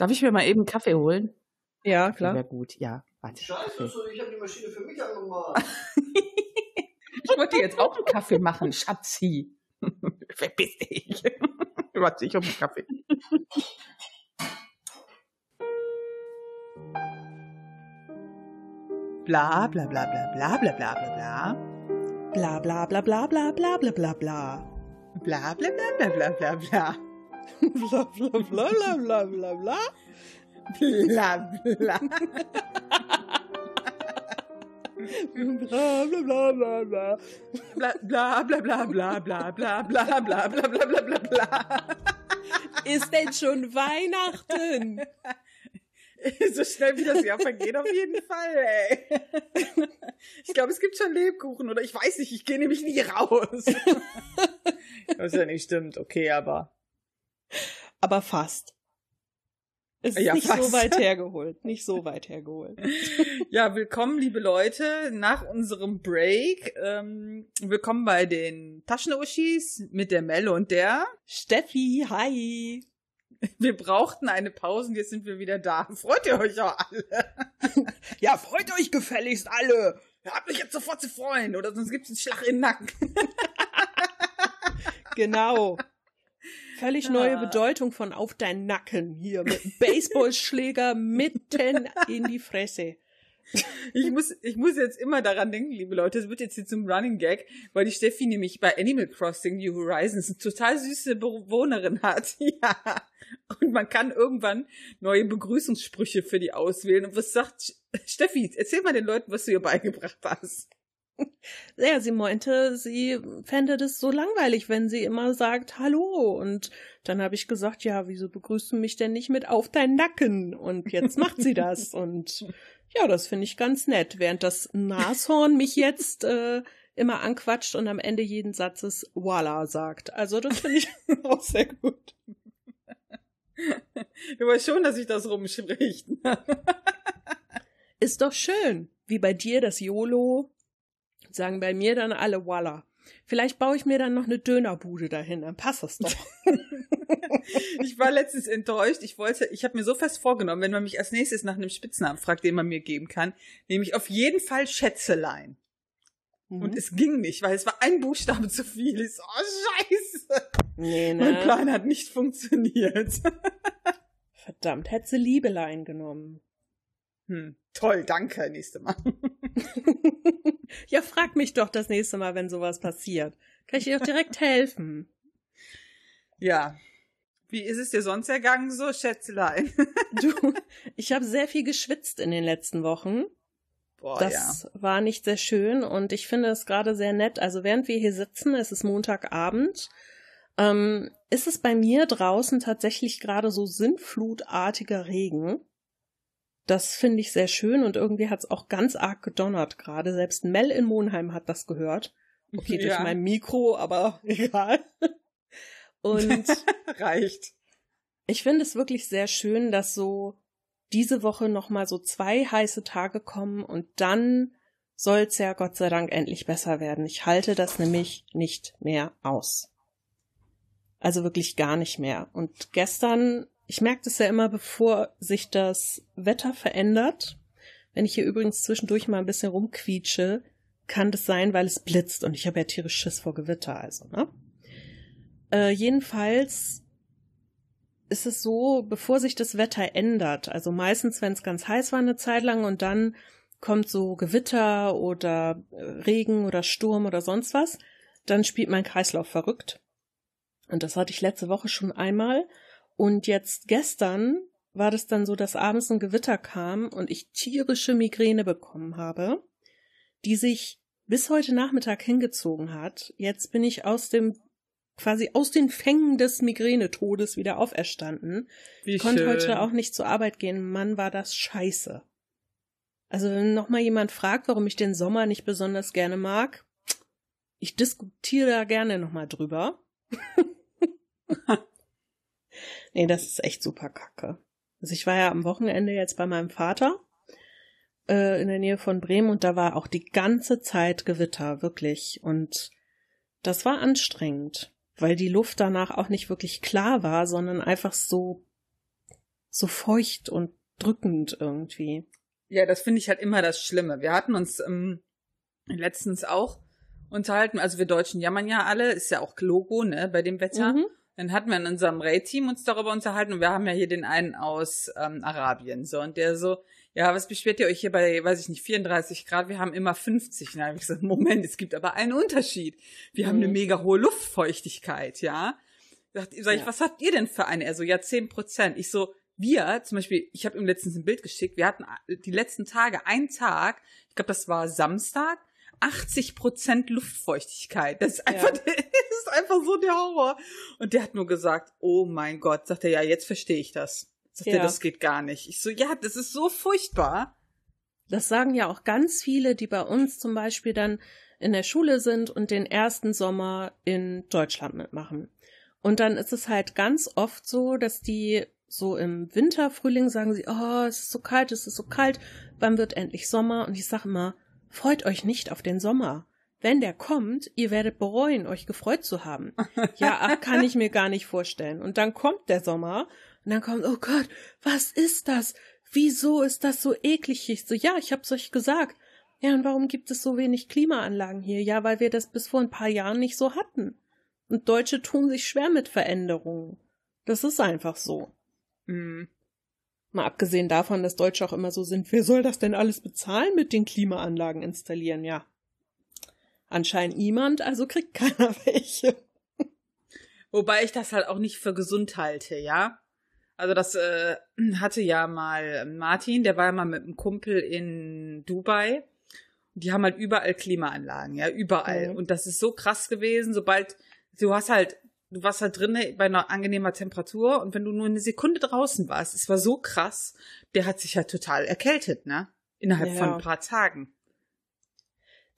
Darf ich mir mal eben einen Kaffee holen? Ja, klar. Wäre gut, ja. Warte. Scheiße, so, ich habe die Maschine für mich angemacht. ich wollte jetzt auch einen Kaffee machen, Schatzi. Verpiss dich. Warte, ich hab einen Kaffee. Bla bla bla bla bla bla bla bla bla. Bla bla bla bla bla bla bla bla bla. Bla bla bla bla bla bla bla. Bla bla bla bla bla bla bla. Bla bla. Bla bla bla bla bla. Bla bla bla bla bla bla bla bla bla bla bla bla bla bla. Ist denn schon Weihnachten? so schnell wie das Jahr vergeht, auf jeden Fall, ey. Ich glaube, es gibt schon Lebkuchen oder ich weiß nicht, ich gehe nämlich nie raus. Was ja nicht stimmt, okay, aber. Aber fast. Es ist Ja, nicht fast. so weit hergeholt. Nicht so weit hergeholt. Ja, willkommen, liebe Leute, nach unserem Break. Ähm, willkommen bei den Taschenuschis mit der Melle und der. Steffi, hi. Wir brauchten eine Pause und jetzt sind wir wieder da. Freut ihr euch auch alle? Ja, freut euch gefälligst alle. Ihr habt mich jetzt sofort zu freuen, oder sonst gibt's einen Schlag in den Nacken. Genau. Völlig neue Bedeutung von auf deinen Nacken hier mit Baseballschläger mitten in die Fresse. Ich muss, ich muss jetzt immer daran denken, liebe Leute, es wird jetzt hier zum Running Gag, weil die Steffi nämlich bei Animal Crossing New Horizons eine total süße Bewohnerin hat. Ja. Und man kann irgendwann neue Begrüßungssprüche für die auswählen. Und was sagt Steffi? Erzähl mal den Leuten, was du ihr beigebracht hast. Ja, sie meinte, sie fände das so langweilig, wenn sie immer sagt Hallo. Und dann habe ich gesagt, ja, wieso begrüßt du mich denn nicht mit auf deinen Nacken? Und jetzt macht sie das. Und ja, das finde ich ganz nett, während das Nashorn mich jetzt äh, immer anquatscht und am Ende jeden Satzes Voila sagt. Also das finde ich auch sehr gut. Du weißt schon, dass sich das rumspricht. Ist doch schön. Wie bei dir das YOLO, sagen bei mir dann alle Voila. Vielleicht baue ich mir dann noch eine Dönerbude dahin, dann passt das doch. Ich war letztens enttäuscht. Ich wollte, ich habe mir so fest vorgenommen, wenn man mich als nächstes nach einem Spitznamen fragt, den man mir geben kann, nehme ich auf jeden Fall Schätzelein. Und Mhm. es ging nicht, weil es war ein Buchstabe zu viel. Ich so, oh, scheiße. nee, Mein ne? Plan hat nicht funktioniert. Verdammt, hätte sie Liebelein genommen. Hm, toll, danke, nächste Mal. ja, frag mich doch das nächste Mal, wenn sowas passiert. Kann ich dir doch direkt helfen. Ja. Wie ist es dir sonst ergangen so, Schätzelein? Du, ich habe sehr viel geschwitzt in den letzten Wochen. Boah, Das war nicht sehr schön und ich finde es gerade sehr nett. Also während wir hier sitzen, es ist Montagabend, ähm, ist es bei mir draußen tatsächlich gerade so sinnflutartiger Regen. Das finde ich sehr schön und irgendwie hat es auch ganz arg gedonnert gerade. Selbst Mel in Monheim hat das gehört. Okay, durch Ja. mein Mikro, aber egal. Und. Reicht. ich finde es wirklich sehr schön, dass so diese Woche nochmal so zwei heiße Tage kommen und dann soll's ja Gott sei Dank endlich besser werden. Ich halte das nämlich nicht mehr aus. Also wirklich gar nicht mehr. Und gestern, ich merke das ja immer, bevor sich das Wetter verändert. Wenn ich hier übrigens zwischendurch mal ein bisschen rumquietsche, kann das sein, weil es blitzt und ich habe ja tierisch Schiss vor Gewitter, also, ne? Äh, jedenfalls ist es so, bevor sich das Wetter ändert, also meistens, wenn es ganz heiß war eine Zeit lang und dann kommt so Gewitter oder äh, Regen oder Sturm oder sonst was, dann spielt mein Kreislauf verrückt. Und das hatte ich letzte Woche schon einmal. Und jetzt gestern war das dann so, dass abends ein Gewitter kam und ich tierische Migräne bekommen habe, die sich bis heute Nachmittag hingezogen hat. Jetzt bin ich aus dem quasi aus den Fängen des Migränetodes wieder auferstanden. Wie Konnte schön. heute auch nicht zur Arbeit gehen. Mann, war das scheiße. Also wenn noch mal jemand fragt, warum ich den Sommer nicht besonders gerne mag, ich diskutiere da gerne noch mal drüber. nee, das ist echt super kacke. Also ich war ja am Wochenende jetzt bei meinem Vater äh, in der Nähe von Bremen und da war auch die ganze Zeit Gewitter, wirklich. Und das war anstrengend, weil die Luft danach auch nicht wirklich klar war, sondern einfach so so feucht und drückend irgendwie. Ja, das finde ich halt immer das Schlimme. Wir hatten uns ähm, letztens auch unterhalten, also wir Deutschen jammern ja alle, ist ja auch Logo, ne, bei dem Wetter. Mhm. Dann hatten wir in unserem Ray-Team uns darüber unterhalten und wir haben ja hier den einen aus ähm, Arabien, so, und der so, ja, was beschwert ihr euch hier bei, weiß ich nicht, 34 Grad? Wir haben immer 50. Na, hab ich gesagt, Moment, es gibt aber einen Unterschied. Wir haben eine Mhm. mega hohe Luftfeuchtigkeit, ja. Sagt, sag ich, Ja. was habt ihr denn für eine? Er so, ja, 10 Prozent. Ich so, wir, zum Beispiel, ich habe ihm letztens ein Bild geschickt, wir hatten die letzten Tage, einen Tag, ich glaube, das war Samstag, 80 Prozent Luftfeuchtigkeit. Das ist einfach, das ist einfach so der Horror. Und der hat nur gesagt, oh mein Gott, sagt er, ja, jetzt verstehe ich das. Sagt er, Ja. das geht gar nicht. Ich so, ja, das ist so furchtbar. Das sagen ja auch ganz viele, die bei uns zum Beispiel dann in der Schule sind und den ersten Sommer in Deutschland mitmachen. Und dann ist es halt ganz oft so, dass die so im Winter, Frühling sagen sie, oh, es ist so kalt, es ist so kalt, wann wird endlich Sommer? Und ich sage immer, freut euch nicht auf den Sommer. Wenn der kommt, ihr werdet bereuen, euch gefreut zu haben. Ja, ach, kann ich mir gar nicht vorstellen. Und dann kommt der Sommer und dann kommt, oh Gott, was ist das? Wieso ist das so eklig? Ich so, ja, ich hab's euch gesagt. Ja, und warum gibt es so wenig Klimaanlagen hier? Ja, weil wir das bis vor ein paar Jahren nicht so hatten. Und Deutsche tun sich schwer mit Veränderungen. Das ist einfach so. Hm. Mal abgesehen davon, dass Deutsche auch immer so sind, wer soll das denn alles bezahlen mit den Klimaanlagen installieren? Ja. Anscheinend niemand, also kriegt keiner welche. Wobei ich das halt auch nicht für gesund halte, ja. Also das äh, hatte ja mal Martin, der war ja mal mit einem Kumpel in Dubai. Die haben halt überall Klimaanlagen, ja, überall. Mhm. Und das ist so krass gewesen, sobald du hast halt, du warst halt drinnen bei einer angenehmer Temperatur und wenn du nur eine Sekunde draußen warst, es war so krass, der hat sich halt total erkältet, ne? Innerhalb Ja. von ein paar Tagen.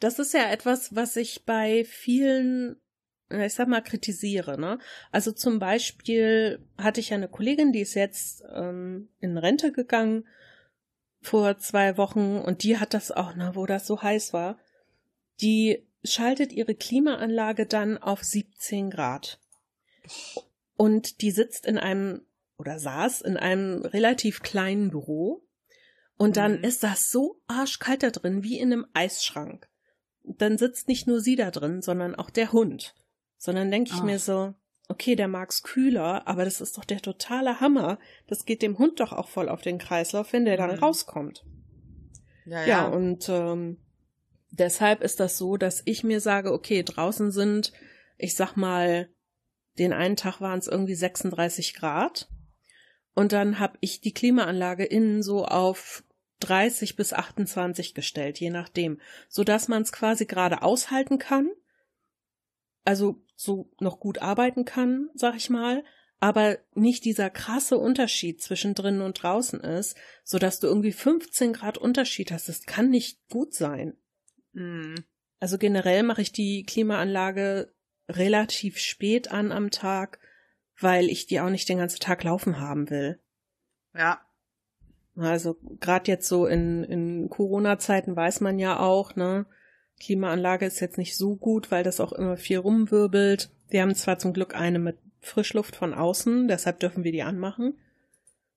Das ist ja etwas, was ich bei vielen, ich sag mal, kritisiere. Ne? Also zum Beispiel hatte ich ja eine Kollegin, die ist jetzt ähm, in Rente gegangen vor zwei Wochen und die hat das auch, ne, wo das so heiß war. Die schaltet ihre Klimaanlage dann auf 17 Grad. Und die sitzt in einem oder saß in einem relativ kleinen Büro. Und dann Mhm. ist das so arschkalt da drin, wie in einem Eisschrank. Dann sitzt nicht nur sie da drin, sondern auch der Hund. Sondern denke ich Ach. mir so, okay, der mag's kühler, aber das ist doch der totale Hammer. Das geht dem Hund doch auch voll auf den Kreislauf, wenn der dann Mhm. rauskommt. Ja, Ja, und ähm, deshalb ist das so, dass ich mir sage, okay, draußen sind, ich sag mal, den einen Tag waren es irgendwie 36 Grad. Und dann habe ich die Klimaanlage innen so auf 30 bis 28 gestellt, je nachdem, so dass man es quasi gerade aushalten kann, also so noch gut arbeiten kann, sag ich mal, aber nicht dieser krasse Unterschied zwischen drinnen und draußen ist, so dass du irgendwie 15 Grad Unterschied hast. Das kann nicht gut sein. Mhm. Also generell mache ich die Klimaanlage relativ spät an am Tag, weil ich die auch nicht den ganzen Tag laufen haben will. Ja. Also gerade jetzt so in, in Corona-Zeiten weiß man ja auch, ne, Klimaanlage ist jetzt nicht so gut, weil das auch immer viel rumwirbelt. Wir haben zwar zum Glück eine mit Frischluft von außen, deshalb dürfen wir die anmachen.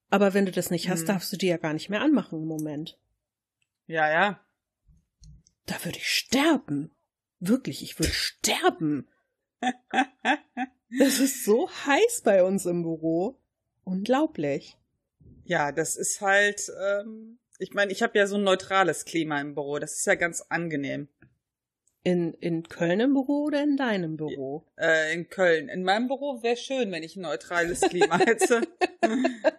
Aber wenn du das nicht hast, Mhm. darfst du die ja gar nicht mehr anmachen im Moment. Ja, ja. Da würde ich sterben. Wirklich, ich würde sterben. Es ist so heiß bei uns im Büro. Unglaublich. Ja, das ist halt, ähm, ich meine, ich habe ja so ein neutrales Klima im Büro. Das ist ja ganz angenehm. In, in Köln im Büro oder in deinem Büro? Äh, in Köln. In meinem Büro wäre schön, wenn ich ein neutrales Klima hätte.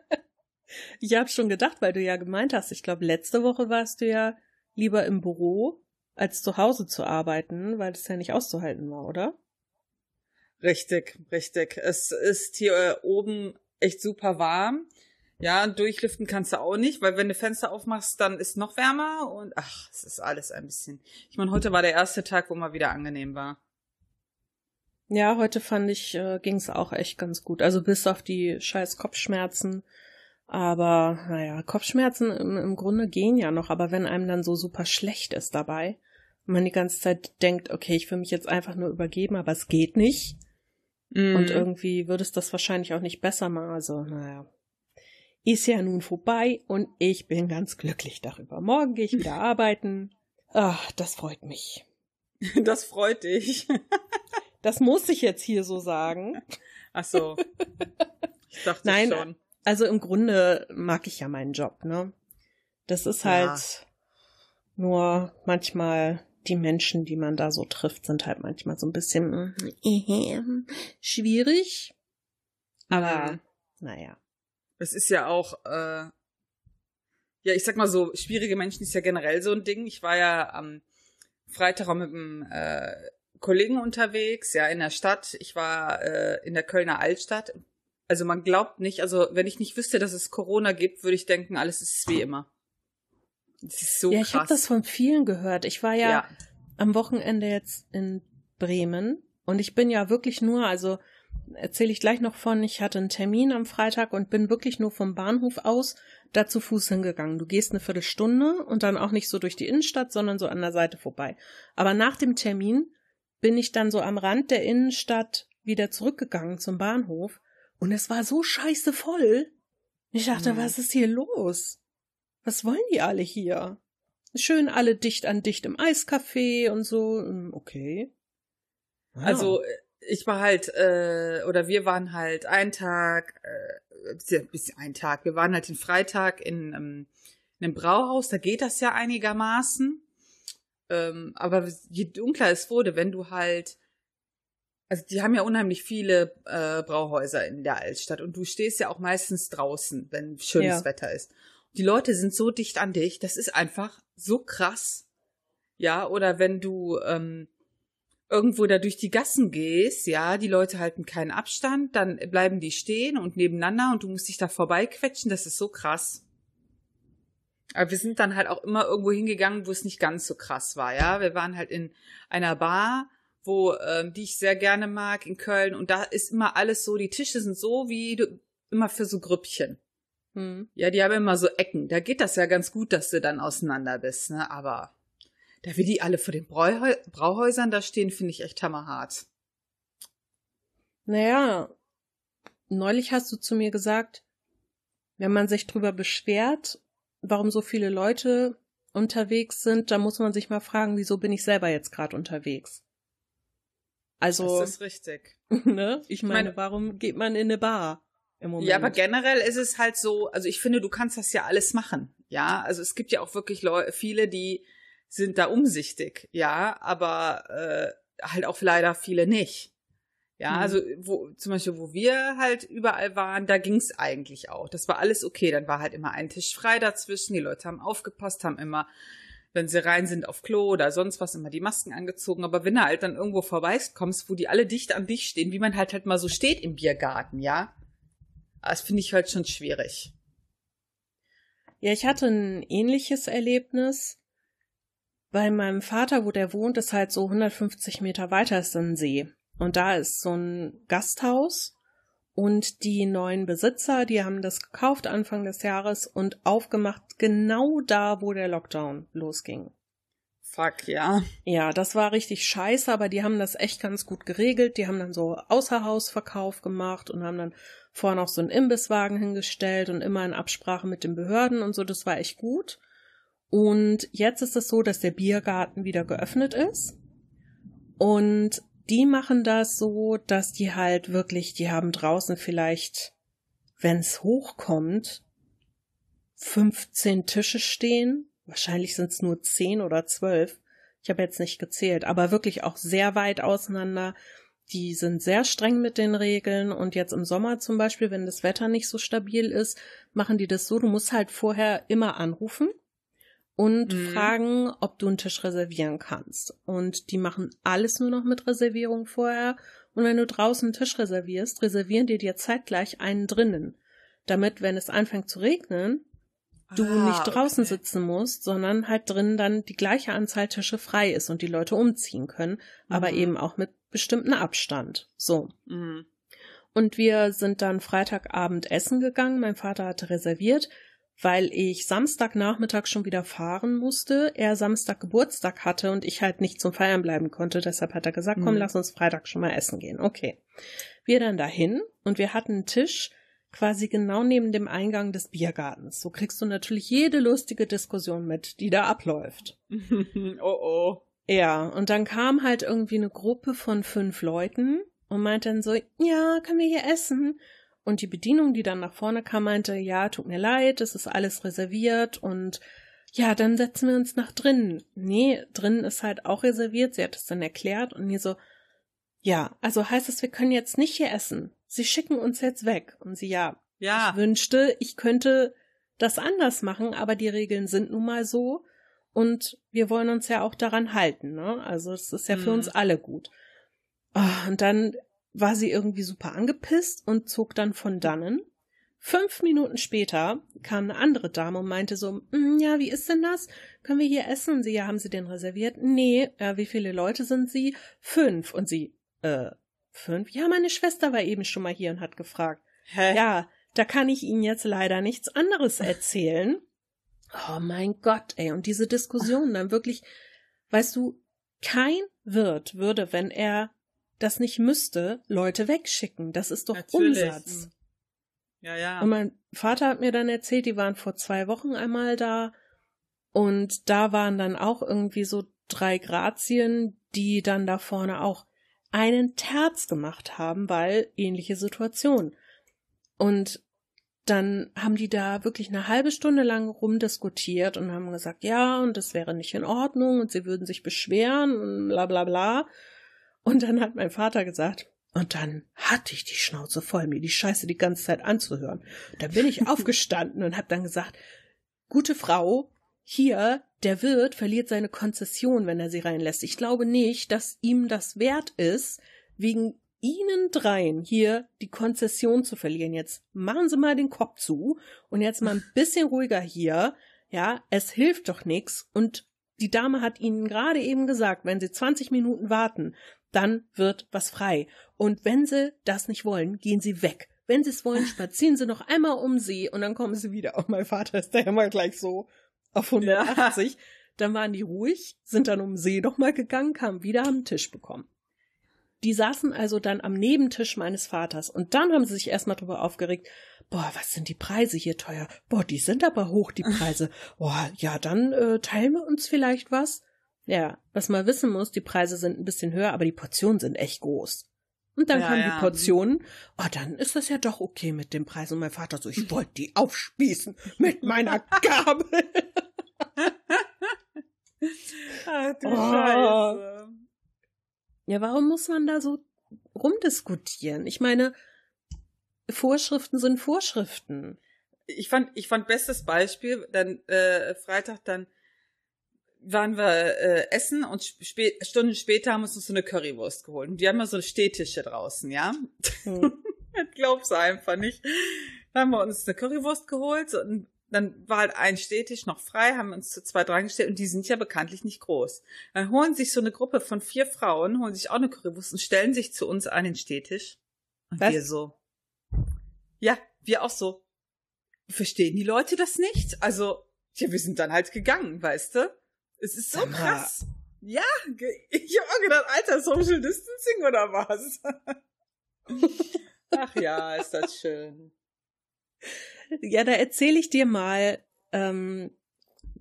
Ich habe schon gedacht, weil du ja gemeint hast, ich glaube, letzte Woche warst du ja lieber im Büro, als zu Hause zu arbeiten, weil das ja nicht auszuhalten war, oder? Richtig, richtig. Es ist hier äh, oben echt super warm. Ja, durchlüften kannst du auch nicht, weil wenn du Fenster aufmachst, dann ist noch wärmer und ach, es ist alles ein bisschen. Ich meine, heute war der erste Tag, wo mal wieder angenehm war. Ja, heute fand ich, äh, ging es auch echt ganz gut. Also bis auf die scheiß Kopfschmerzen. Aber, naja, Kopfschmerzen im, im Grunde gehen ja noch, aber wenn einem dann so super schlecht ist dabei, man die ganze Zeit denkt, okay, ich will mich jetzt einfach nur übergeben, aber es geht nicht. Und Mhm. irgendwie würde es das wahrscheinlich auch nicht besser machen. Also, naja. ist ja nun vorbei und ich bin ganz glücklich darüber. Morgen gehe ich wieder arbeiten. Ach, das freut mich. Das freut dich. Das muss ich jetzt hier so sagen. Ach so. Ich dachte Nein, schon. also im Grunde mag ich ja meinen Job, ne? Das ist halt Ja. nur manchmal die Menschen, die man da so trifft, sind halt manchmal so ein bisschen äh, schwierig. Aber Mhm. naja. Es ist ja auch, äh, ja, ich sag mal so, schwierige Menschen ist ja generell so ein Ding. Ich war ja am Freitag auch mit einem äh, Kollegen unterwegs, ja, in der Stadt. Ich war äh, in der Kölner Altstadt. Also man glaubt nicht, also wenn ich nicht wüsste, dass es Corona gibt, würde ich denken, alles ist wie immer. Das ist so ja, ich habe krass. das von vielen gehört. Ich war ja, ja. am Wochenende jetzt in Bremen und ich bin ja wirklich nur, also erzähle ich gleich noch von, ich hatte einen Termin am Freitag und bin wirklich nur vom Bahnhof aus da zu Fuß hingegangen. Du gehst eine Viertelstunde und dann auch nicht so durch die Innenstadt, sondern so an der Seite vorbei. Aber nach dem Termin bin ich dann so am Rand der Innenstadt wieder zurückgegangen zum Bahnhof und es war so scheiße voll. Ich dachte, Mhm. was ist hier los? Was wollen die alle hier? Schön alle dicht an dicht im Eiscafé und so. Hm, Okay. Ja. Also äh, ich war halt, äh, oder wir waren halt einen Tag, äh, bisschen- bisschen ein Tag, wir waren halt den Freitag in, ähm, in einem Brauhaus, da geht das ja einigermaßen. Ähm, aber je dunkler es wurde, wenn du halt, also die haben ja unheimlich viele äh, Brauhäuser in der Altstadt und du stehst ja auch meistens draußen, wenn schönes Ja. Wetter ist. Die Leute sind so dicht an dich, das ist einfach so krass. Ja, oder wenn du ähm, irgendwo da durch die Gassen gehst, ja, die Leute halten keinen Abstand, dann bleiben die stehen und nebeneinander und du musst dich da vorbeiquetschen, das ist so krass. Aber wir sind dann halt auch immer irgendwo hingegangen, wo es nicht ganz so krass war, ja. Wir waren halt in einer Bar, wo, ähm, die ich sehr gerne mag, in Köln, und da ist immer alles so, die Tische sind so wie du, immer für so Grüppchen. Hm. Ja, die haben immer so Ecken. Da geht das ja ganz gut, dass du dann auseinander bist, ne? Aber da wir die alle vor den Brauhäusern da stehen, finde ich echt hammerhart. Naja, neulich hast du zu mir gesagt, wenn man sich drüber beschwert, warum so viele Leute unterwegs sind, dann muss man sich mal fragen, wieso bin ich selber jetzt gerade unterwegs? Also, Das ist richtig. ne? Ich meine, meine- warum geht man in eine Bar im Moment? Ja, aber generell ist es halt so, also ich finde, du kannst das ja alles machen. Ja, also es gibt ja auch wirklich Leu viele, die sind da umsichtig, ja, aber äh, halt auch leider viele nicht. Ja, Mhm. also wo zum Beispiel, wo wir halt überall waren, da ging's eigentlich auch. Das war alles okay. Dann war halt immer ein Tisch frei dazwischen. Die Leute haben aufgepasst, haben immer, wenn sie rein sind auf Klo oder sonst was, immer die Masken angezogen. Aber wenn du halt dann irgendwo vorbeikommst, wo die alle dicht an dich stehen, wie man halt halt mal so steht im Biergarten, ja, das finde ich halt schon schwierig. Ja, ich hatte ein ähnliches Erlebnis. Bei meinem Vater, wo der wohnt, ist halt so 150 Meter weiter ist ein See. Und da ist so ein Gasthaus. Und die neuen Besitzer, die haben das gekauft Anfang des Jahres und aufgemacht genau da, wo der Lockdown losging. Fuck, ja. Ja, das war richtig scheiße, aber die haben das echt ganz gut geregelt. Die haben dann so Außerhausverkauf gemacht und haben dann vorher noch so einen Imbisswagen hingestellt und immer in Absprache mit den Behörden und so. Das war echt gut. Und jetzt ist es so, dass der Biergarten wieder geöffnet ist. Und die machen das so, dass die halt wirklich, die haben draußen vielleicht, wenn es hochkommt, 15 Tische stehen. Wahrscheinlich sind es nur 10 oder 12. Ich habe jetzt nicht gezählt, aber wirklich auch sehr weit auseinander. Die sind sehr streng mit den Regeln und jetzt im Sommer zum Beispiel, wenn das Wetter nicht so stabil ist, machen die das so, du musst halt vorher immer anrufen und Mhm. fragen, ob du einen Tisch reservieren kannst. Und die machen alles nur noch mit Reservierung vorher. Und wenn du draußen einen Tisch reservierst, reservieren die dir zeitgleich einen drinnen. Damit, wenn es anfängt zu regnen, du Ah, nicht draußen okay. sitzen musst, sondern halt drinnen dann die gleiche Anzahl Tische frei ist und die Leute umziehen können, aber Mhm. eben auch mit bestimmten Abstand. So. Mhm. Und wir sind dann Freitagabend essen gegangen. Mein Vater hatte reserviert, weil ich Samstagnachmittag schon wieder fahren musste. Er Samstag Geburtstag hatte und ich halt nicht zum Feiern bleiben konnte. Deshalb hat er gesagt, komm, Mhm. lass uns Freitag schon mal essen gehen. Okay. Wir dann dahin und wir hatten einen Tisch quasi genau neben dem Eingang des Biergartens. So kriegst du natürlich jede lustige Diskussion mit, die da abläuft. oh oh. Ja, und dann kam halt irgendwie eine Gruppe von fünf Leuten und meinte dann so, ja, können wir hier essen? Und die Bedienung, die dann nach vorne kam, meinte, ja, tut mir leid, es ist alles reserviert und ja, dann setzen wir uns nach drinnen. Nee, drinnen ist halt auch reserviert. Sie hat es dann erklärt und mir so, ja, also heißt es, wir können jetzt nicht hier essen. Sie schicken uns jetzt weg. Und sie, ja, Ja. ich wünschte, ich könnte das anders machen, aber die Regeln sind nun mal so. Und wir wollen uns ja auch daran halten, ne? Also es ist ja für Mhm. uns alle gut. Ah, und dann war sie irgendwie super angepisst und zog dann von dannen. Fünf Minuten später kam eine andere Dame und meinte so, "Mm, ja, wie ist denn das? Können wir hier essen? Und sie, ja, haben Sie den reserviert? Nee, ja, wie viele Leute sind Sie? Fünf. Und sie, äh, fünf? Ja, meine Schwester war eben schon mal hier und hat gefragt. Hä? Ja, da kann ich Ihnen jetzt leider nichts anderes erzählen. Oh mein Gott, ey, und diese Diskussion dann wirklich, weißt du, kein Wirt würde, wenn er das nicht müsste, Leute wegschicken. Das ist doch Natürlich. Umsatz. Ja, ja. Und mein Vater hat mir dann erzählt, die waren vor zwei Wochen einmal da und da waren dann auch irgendwie so drei Grazien, die dann da vorne auch einen Terz gemacht haben, weil ähnliche Situation. Und dann haben die da wirklich eine halbe Stunde lang rumdiskutiert und haben gesagt, ja, und das wäre nicht in Ordnung und sie würden sich beschweren und bla bla bla. Und dann hat mein Vater gesagt, und dann hatte ich die Schnauze voll, mir die Scheiße die ganze Zeit anzuhören. Da bin ich aufgestanden und habe dann gesagt, gute Frau, hier, der Wirt verliert seine Konzession, wenn er sie reinlässt. Ich glaube nicht, dass ihm das wert ist, wegen Ihnen dreien hier die Konzession zu verlieren. Jetzt machen Sie mal den Kopf zu und jetzt mal ein bisschen ruhiger hier. Ja, es hilft doch nix. Und die Dame hat Ihnen gerade eben gesagt, wenn Sie 20 Minuten warten, dann wird was frei. Und wenn Sie das nicht wollen, gehen Sie weg. Wenn Sie es wollen, spazieren Sie noch einmal um Sie und dann kommen Sie wieder. Und mein Vater ist da immer gleich so auf 180. Dann waren die ruhig, sind dann um See nochmal gegangen, kamen wieder, haben einen Tisch bekommen. Die saßen also dann am Nebentisch meines Vaters und dann haben sie sich erstmal drüber aufgeregt, boah, was sind die Preise hier teuer? Boah, die sind aber hoch, die Preise. Boah, ja, dann äh, teilen wir uns vielleicht was. Ja, was man wissen muss, die Preise sind ein bisschen höher, aber die Portionen sind echt groß. Und dann Ja, kamen ja. die Portionen. Oh, dann ist das ja doch okay mit dem Preis. Und mein Vater so, ich wollte die aufspießen mit meiner Gabel. Ach du Oh. Scheiße. Ja, warum muss man da so rumdiskutieren? Ich meine, Vorschriften sind Vorschriften. Ich fand, ich fand bestes Beispiel, dann äh, Freitag dann waren wir äh, essen und spä Stunden später haben wir uns so eine Currywurst geholt. Und die haben wir so Stehtische draußen, ja? Hm. Das glaubst du einfach nicht. Dann haben wir uns eine Currywurst geholt und dann war halt ein Stehtisch noch frei, haben uns zu zwei dran gestellt und die sind ja bekanntlich nicht groß. Dann holen sich so eine Gruppe von vier Frauen, holen sich auch eine Currywurst und stellen sich zu uns an den Stehtisch. Und Was? wir so. Ja, wir auch so. Verstehen die Leute das nicht? Also, ja, wir sind dann halt gegangen, weißt du? Es ist so mal. krass. Ja, ich hab auch gedacht, Alter, Social Distancing oder was? Ach ja, ist das schön. Ja, da erzähle ich dir mal, ähm,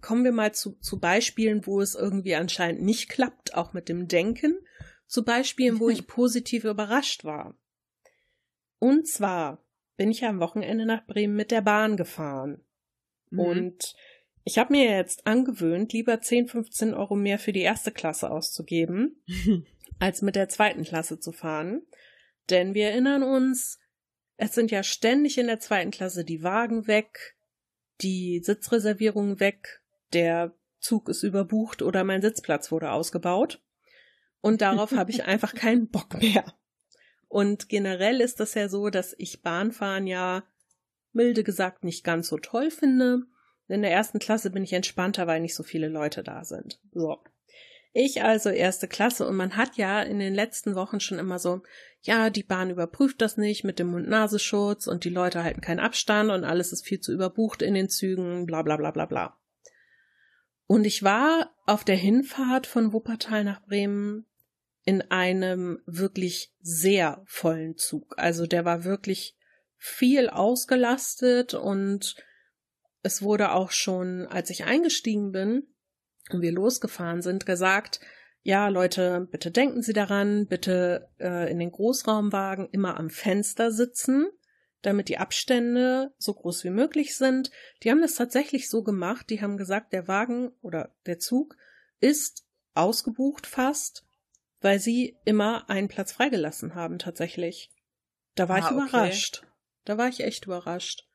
kommen wir mal zu, zu Beispielen, wo es irgendwie anscheinend nicht klappt, auch mit dem Denken. Zu Beispielen, wo ich positiv überrascht war. Und zwar bin ich am Wochenende nach Bremen mit der Bahn gefahren. Mhm. Und ich habe mir jetzt angewöhnt, lieber 10, 15 Euro mehr für die erste Klasse auszugeben, als mit der zweiten Klasse zu fahren. Denn wir erinnern uns, es sind ja ständig in der zweiten Klasse die Wagen weg, die Sitzreservierungen weg, der Zug ist überbucht oder mein Sitzplatz wurde ausgebaut. Und darauf habe ich einfach keinen Bock mehr. Und generell ist das ja so, dass ich Bahnfahren ja milde gesagt nicht ganz so toll finde. In der ersten Klasse bin ich entspannter, weil nicht so viele Leute da sind. So. Ich also erste Klasse und man hat ja in den letzten Wochen schon immer so, ja, die Bahn überprüft das nicht mit dem Mund-Nasenschutz und die Leute halten keinen Abstand und alles ist viel zu überbucht in den Zügen, bla bla bla bla bla. Und ich war auf der Hinfahrt von Wuppertal nach Bremen in einem wirklich sehr vollen Zug. Also der war wirklich viel ausgelastet und es wurde auch schon, als ich eingestiegen bin und wir losgefahren sind, gesagt, ja, Leute, bitte denken Sie daran, bitte äh, in den Großraumwagen immer am Fenster sitzen, damit die Abstände so groß wie möglich sind. Die haben das tatsächlich so gemacht. Die haben gesagt, der Wagen oder der Zug ist ausgebucht fast, weil sie immer einen Platz freigelassen haben tatsächlich. Da war ah, ich überrascht. Okay. Da war ich echt überrascht.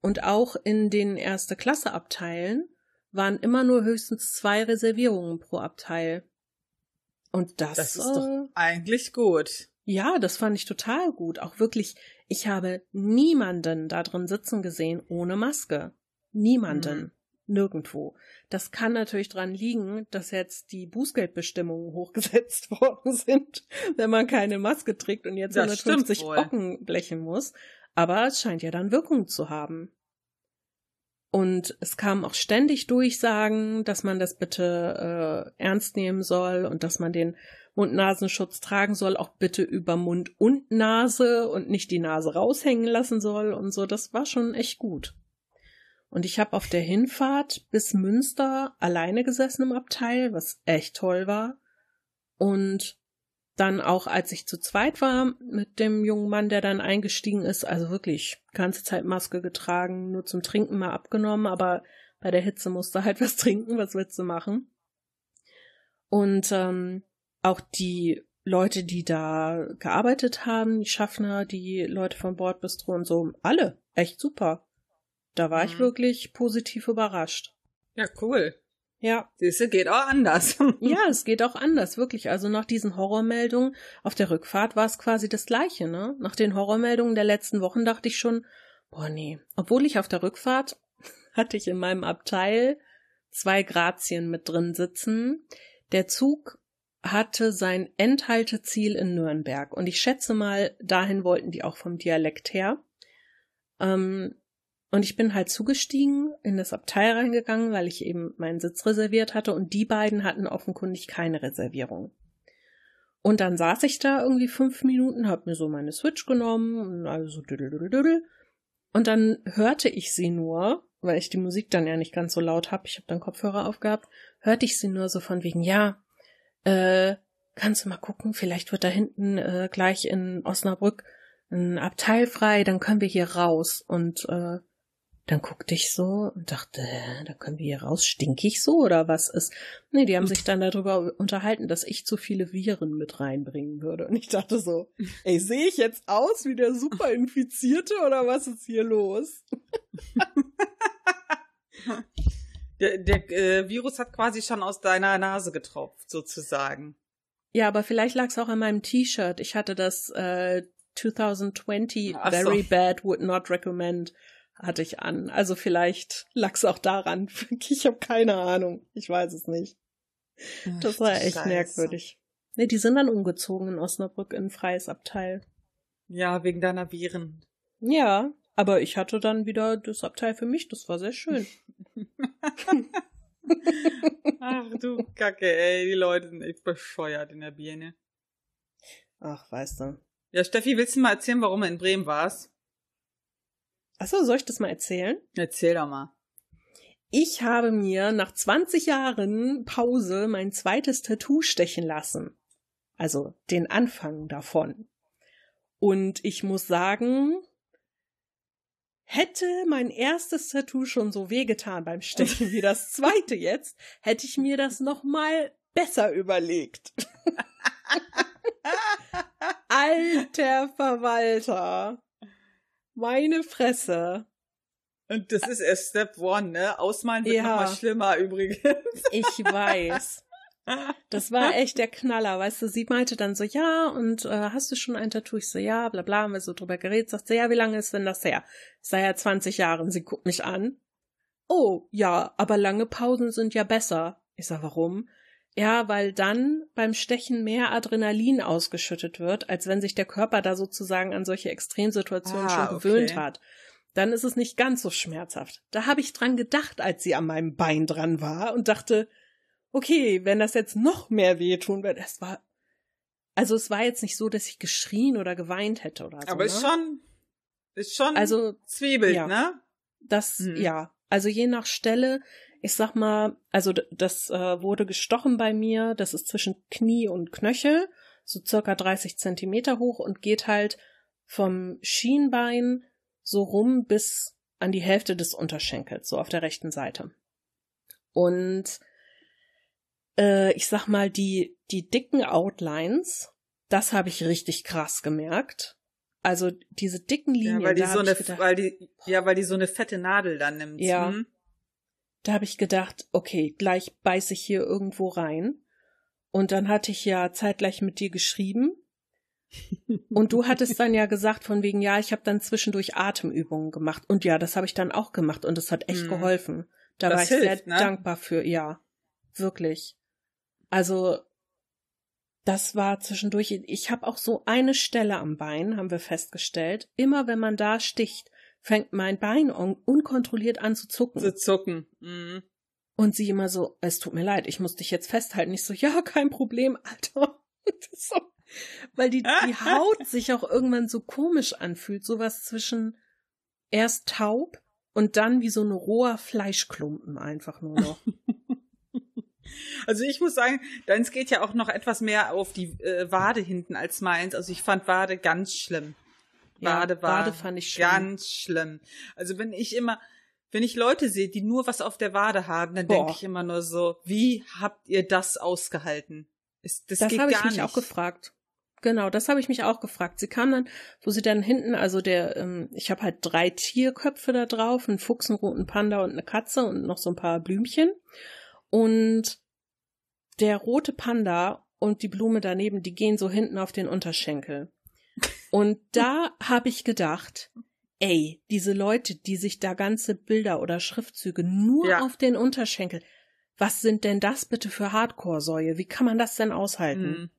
Und auch in den erste Klasse Abteilen waren immer nur höchstens zwei Reservierungen pro Abteil. Und das, das ist äh, doch eigentlich gut. Ja, das fand ich total gut. Auch wirklich, ich habe niemanden da drin sitzen gesehen ohne Maske. Niemanden. Mhm. Nirgendwo. Das kann natürlich dran liegen, dass jetzt die Bußgeldbestimmungen hochgesetzt worden sind, wenn man keine Maske trägt und jetzt 150 Brocken blechen muss. Aber es scheint ja dann Wirkung zu haben. Und es kamen auch ständig Durchsagen, dass man das bitte äh, ernst nehmen soll und dass man den Mund-Nasenschutz tragen soll, auch bitte über Mund und Nase und nicht die Nase raushängen lassen soll und so. Das war schon echt gut. Und ich habe auf der Hinfahrt bis Münster alleine gesessen im Abteil, was echt toll war. Und dann auch, als ich zu zweit war mit dem jungen Mann, der dann eingestiegen ist, also wirklich ganze Zeit Maske getragen, nur zum Trinken mal abgenommen, aber bei der Hitze musste halt was trinken, was willst du machen? Und ähm, auch die Leute, die da gearbeitet haben, die Schaffner, die Leute vom Bordbistro und so, alle, echt super. Da war mhm. ich wirklich positiv überrascht. Ja, cool. Ja. Siehste, geht auch anders. ja, es geht auch anders, wirklich. Also nach diesen Horrormeldungen auf der Rückfahrt war es quasi das Gleiche, ne? Nach den Horrormeldungen der letzten Wochen dachte ich schon, boah, nee. Obwohl ich auf der Rückfahrt hatte ich in meinem Abteil zwei Grazien mit drin sitzen. Der Zug hatte sein Endhalteziel in Nürnberg und ich schätze mal, dahin wollten die auch vom Dialekt her. Ähm, und ich bin halt zugestiegen, in das Abteil reingegangen, weil ich eben meinen Sitz reserviert hatte und die beiden hatten offenkundig keine Reservierung. Und dann saß ich da irgendwie fünf Minuten, hab mir so meine Switch genommen und also düdel, Und dann hörte ich sie nur, weil ich die Musik dann ja nicht ganz so laut hab, ich habe dann Kopfhörer aufgehabt, hörte ich sie nur so von wegen, ja, äh, kannst du mal gucken, vielleicht wird da hinten äh, gleich in Osnabrück ein Abteil frei, dann können wir hier raus. Und äh, dann guckte ich so und dachte, da können wir hier raus, stink ich so oder was ist? Nee, die haben sich dann darüber unterhalten, dass ich zu viele Viren mit reinbringen würde. Und ich dachte so, ey, sehe ich jetzt aus wie der Superinfizierte oder was ist hier los? der der äh, Virus hat quasi schon aus deiner Nase getropft, sozusagen. Ja, aber vielleicht lag es auch an meinem T-Shirt. Ich hatte das äh, 2020 Ach Very so. Bad Would Not Recommend hatte ich an. Also vielleicht lag es auch daran. Ich habe keine Ahnung. Ich weiß es nicht. Das war echt Scheiße. merkwürdig. Ne, die sind dann umgezogen in Osnabrück in ein freies Abteil. Ja, wegen deiner Viren. Ja, aber ich hatte dann wieder das Abteil für mich. Das war sehr schön. Ach du Kacke, ey. Die Leute sind echt bescheuert in der Birne. Ach, weißt du. Ja, Steffi, willst du mal erzählen, warum du in Bremen warst? Achso, soll ich das mal erzählen? Erzähl doch mal. Ich habe mir nach 20 Jahren Pause mein zweites Tattoo stechen lassen. Also den Anfang davon. Und ich muss sagen, hätte mein erstes Tattoo schon so wehgetan beim Stechen wie das zweite jetzt, hätte ich mir das noch mal besser überlegt. Alter Verwalter. Meine Fresse. Und das ist erst Step One, ne? Ausmalen wird ja. nochmal schlimmer übrigens. Ich weiß. Das war echt der Knaller, weißt du, sie meinte dann so, ja, und äh, hast du schon ein Tattoo? Ich so, ja, bla bla, haben wir so drüber geredet, sagt sie, ja, wie lange ist denn das her? Ich sag ja 20 Jahre und sie guckt mich an. Oh, ja, aber lange Pausen sind ja besser. Ich sag, warum? Ja, weil dann beim Stechen mehr Adrenalin ausgeschüttet wird, als wenn sich der Körper da sozusagen an solche Extremsituationen ah, schon gewöhnt okay. hat. Dann ist es nicht ganz so schmerzhaft. Da habe ich dran gedacht, als sie an meinem Bein dran war und dachte, okay, wenn das jetzt noch mehr wehtun wird, es war, also es war jetzt nicht so, dass ich geschrien oder geweint hätte oder so. Aber ne? schon, Ist schon Also, Zwiebelt, ja. ne? Das, Mhm. ja. Also je nach Stelle, ich sag mal, also das äh, wurde gestochen bei mir, das ist zwischen Knie und Knöchel, so circa 30 Zentimeter hoch und geht halt vom Schienbein so rum bis an die Hälfte des Unterschenkels, so auf der rechten Seite. Und äh, ich sag mal, die, die dicken Outlines, das habe ich richtig krass gemerkt. Also diese dicken Linien, Ja, weil die da so eine, gedacht, weil die, ja, weil die so eine fette Nadel dann nimmt. Ja. Hm? Da habe ich gedacht, okay, gleich beiß ich hier irgendwo rein. Und dann hatte ich ja zeitgleich mit dir geschrieben. Und du hattest dann ja gesagt, von wegen, ja, ich habe dann zwischendurch Atemübungen gemacht. Und ja, das habe ich dann auch gemacht und es hat echt Mhm. geholfen. Da Das war ich hilft, sehr ne? dankbar für, ja. Wirklich. Also, das war zwischendurch, ich habe auch so eine Stelle am Bein, haben wir festgestellt. Immer wenn man da sticht, fängt mein Bein un unkontrolliert an zu zucken. Zu zucken. Mhm. Und sie immer so, es tut mir leid, ich muss dich jetzt festhalten. Ich so, ja, kein Problem, Alter. So, weil die, die Haut sich auch irgendwann so komisch anfühlt. Sowas zwischen erst taub und dann wie so ein roher Fleischklumpen einfach nur noch. Also ich muss sagen, deins geht ja auch noch etwas mehr auf die äh, Wade hinten als meins. Also ich fand Wade ganz schlimm. Ja, Wade war Wade fand ich schlimm. ganz schlimm. Also wenn ich immer, wenn ich Leute sehe, die nur was auf der Wade haben, dann denke ich immer nur so, wie habt ihr das ausgehalten? Ist, das Das habe ich mich nicht. auch gefragt. Genau, das habe ich mich auch gefragt. Sie kam dann, wo sie dann hinten, also der, ähm, ich habe halt drei Tierköpfe da drauf, einen Fuchs, einen roten Panda und eine Katze und noch so ein paar Blümchen. Und der rote Panda und die Blume daneben, die gehen so hinten auf den Unterschenkel. Und da habe ich gedacht, ey, diese Leute, die sich da ganze Bilder oder Schriftzüge nur Ja. auf den Unterschenkel, was sind denn das bitte für Hardcore-Säue? Wie kann man das denn aushalten? Mhm.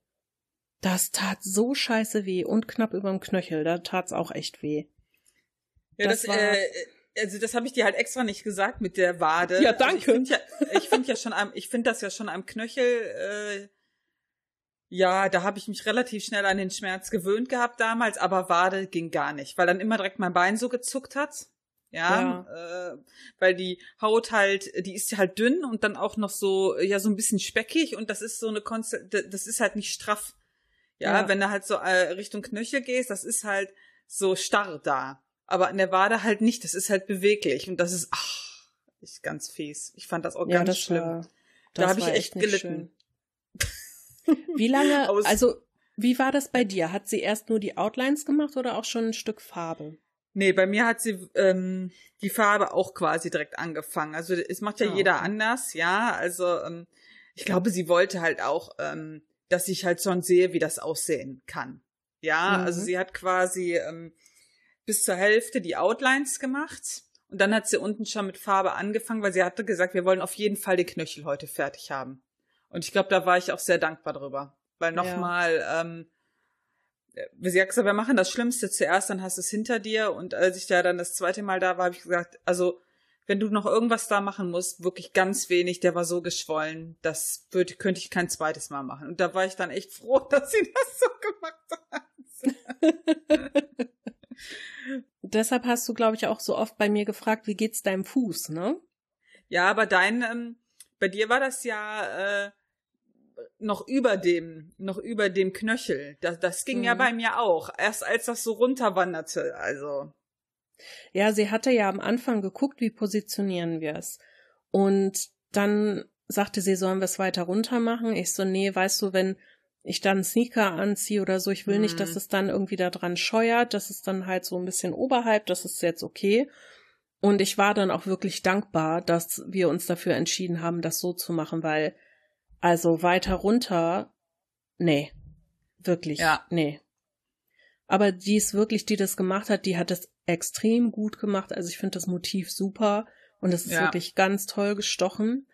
Das tat so scheiße weh und knapp überm Knöchel, da tat's auch echt weh. Ja, das, Das war- äh, also das habe ich dir halt extra nicht gesagt mit der Wade. Ja, Also danke. ich finde ja, ich finde ja schon am, ich finde das ja schon am Knöchel. Äh, ja, da habe ich mich relativ schnell an den Schmerz gewöhnt gehabt damals, aber Wade ging gar nicht, weil dann immer direkt mein Bein so gezuckt hat. Ja, Äh, weil die Haut halt, die ist halt dünn und dann auch noch so, ja, so ein bisschen speckig und das ist so eine Konst das ist halt nicht straff. Ja, Ja. wenn du halt so äh, Richtung Knöchel gehst, das ist halt so starr da. Aber an der Wade halt nicht, das ist halt beweglich und das ist, ach, ist ganz fies. Ich fand das auch Ja, ganz das schlimm. war, Da das habe ich echt gelitten. schön. Wie lange, also, wie war das bei dir? Hat sie erst nur die Outlines gemacht oder auch schon ein Stück Farbe? Nee, bei mir hat sie ähm, die Farbe auch quasi direkt angefangen. Also es macht ja Ah, jeder okay. anders, ja. Also ähm, ich glaube, sie wollte halt auch, ähm, dass ich halt schon sehe, wie das aussehen kann. Ja, Mhm. also sie hat quasi ähm, bis zur Hälfte die Outlines gemacht und dann hat sie unten schon mit Farbe angefangen, weil sie hatte gesagt, wir wollen auf jeden Fall die Knöchel heute fertig haben. Und ich glaube, da war ich auch sehr dankbar drüber, weil Ja. nochmal ähm, sie hat gesagt, wir machen das Schlimmste zuerst, dann hast du es hinter dir. Und als ich da dann das zweite Mal da war, habe ich gesagt, also wenn du noch irgendwas da machen musst, wirklich ganz wenig, der war so geschwollen, das würde, könnte ich kein zweites Mal machen. Und da war ich dann echt froh, dass sie das so gemacht hat. Deshalb hast du, glaube ich, auch so oft bei mir gefragt, wie geht's deinem Fuß, ne? Ja, aber dein, ähm, bei dir war das ja äh, noch über dem, noch über dem Knöchel. Das, das ging ja Mhm. bei mir auch. Erst als das so runterwanderte, also. Ja, sie hatte ja am Anfang geguckt, wie positionieren wir es. Und dann sagte sie, sollen wir es weiter runter machen? Ich so, nee, weißt du, wenn ich dann Sneaker anziehe oder so, ich will nicht, Mhm. dass es dann irgendwie da dran scheuert. Das ist dann halt so ein bisschen oberhalb, das ist jetzt okay. Und ich war dann auch wirklich dankbar, dass wir uns dafür entschieden haben, das so zu machen, weil also weiter runter, nee, wirklich, Ja. nee. Aber die ist wirklich, die das gemacht hat, die hat das extrem gut gemacht. Also ich finde das Motiv super und es ist Ja. wirklich ganz toll gestochen.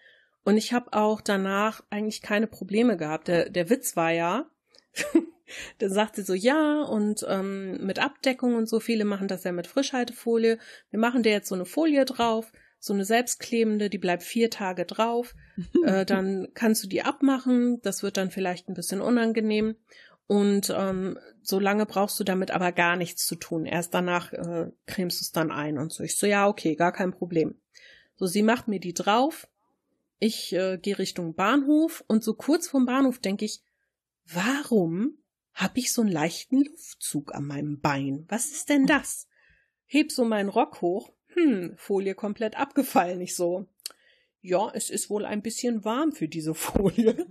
Und ich habe auch danach eigentlich keine Probleme gehabt. Der, der Witz war ja, da sagte so, ja, und ähm, mit Abdeckung und so, viele machen das ja mit Frischhaltefolie. Wir machen dir jetzt so eine Folie drauf, so eine selbstklebende, die bleibt vier Tage drauf. äh, dann kannst du die abmachen, das wird dann vielleicht ein bisschen unangenehm. Und ähm, so lange brauchst du damit aber gar nichts zu tun. Erst danach äh, cremst du es dann ein und so. Ich so, ja, okay, gar kein Problem. So, sie macht mir die drauf. Ich äh, gehe Richtung Bahnhof und so kurz vorm Bahnhof denke ich, warum habe ich so einen leichten Luftzug an meinem Bein? Was ist denn das? Heb so meinen Rock hoch. Hm, Folie komplett abgefallen. Ich so, ja, es ist wohl ein bisschen warm für diese Folie.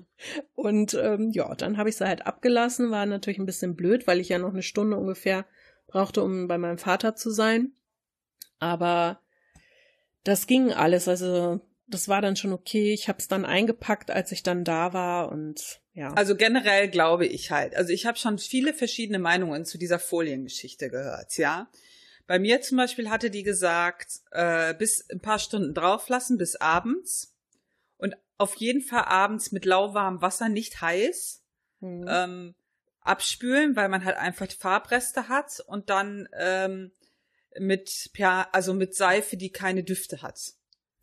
Und ähm, ja, dann habe ich sie halt abgelassen. War natürlich ein bisschen blöd, weil ich ja noch eine Stunde ungefähr brauchte, um bei meinem Vater zu sein. Aber das ging alles. Also das war dann schon okay. Ich habe es dann eingepackt, als ich dann da war und ja. Also generell glaube ich halt. Also ich habe schon viele verschiedene Meinungen zu dieser Foliengeschichte gehört, ja. Bei mir zum Beispiel hatte die gesagt, äh, bis ein paar Stunden drauf lassen, bis abends. Und auf jeden Fall abends mit lauwarmem Wasser, nicht heiß. Mhm. Ähm, abspülen, weil man halt einfach Farbreste hat und dann ähm, mit also mit Seife, die keine Düfte hat.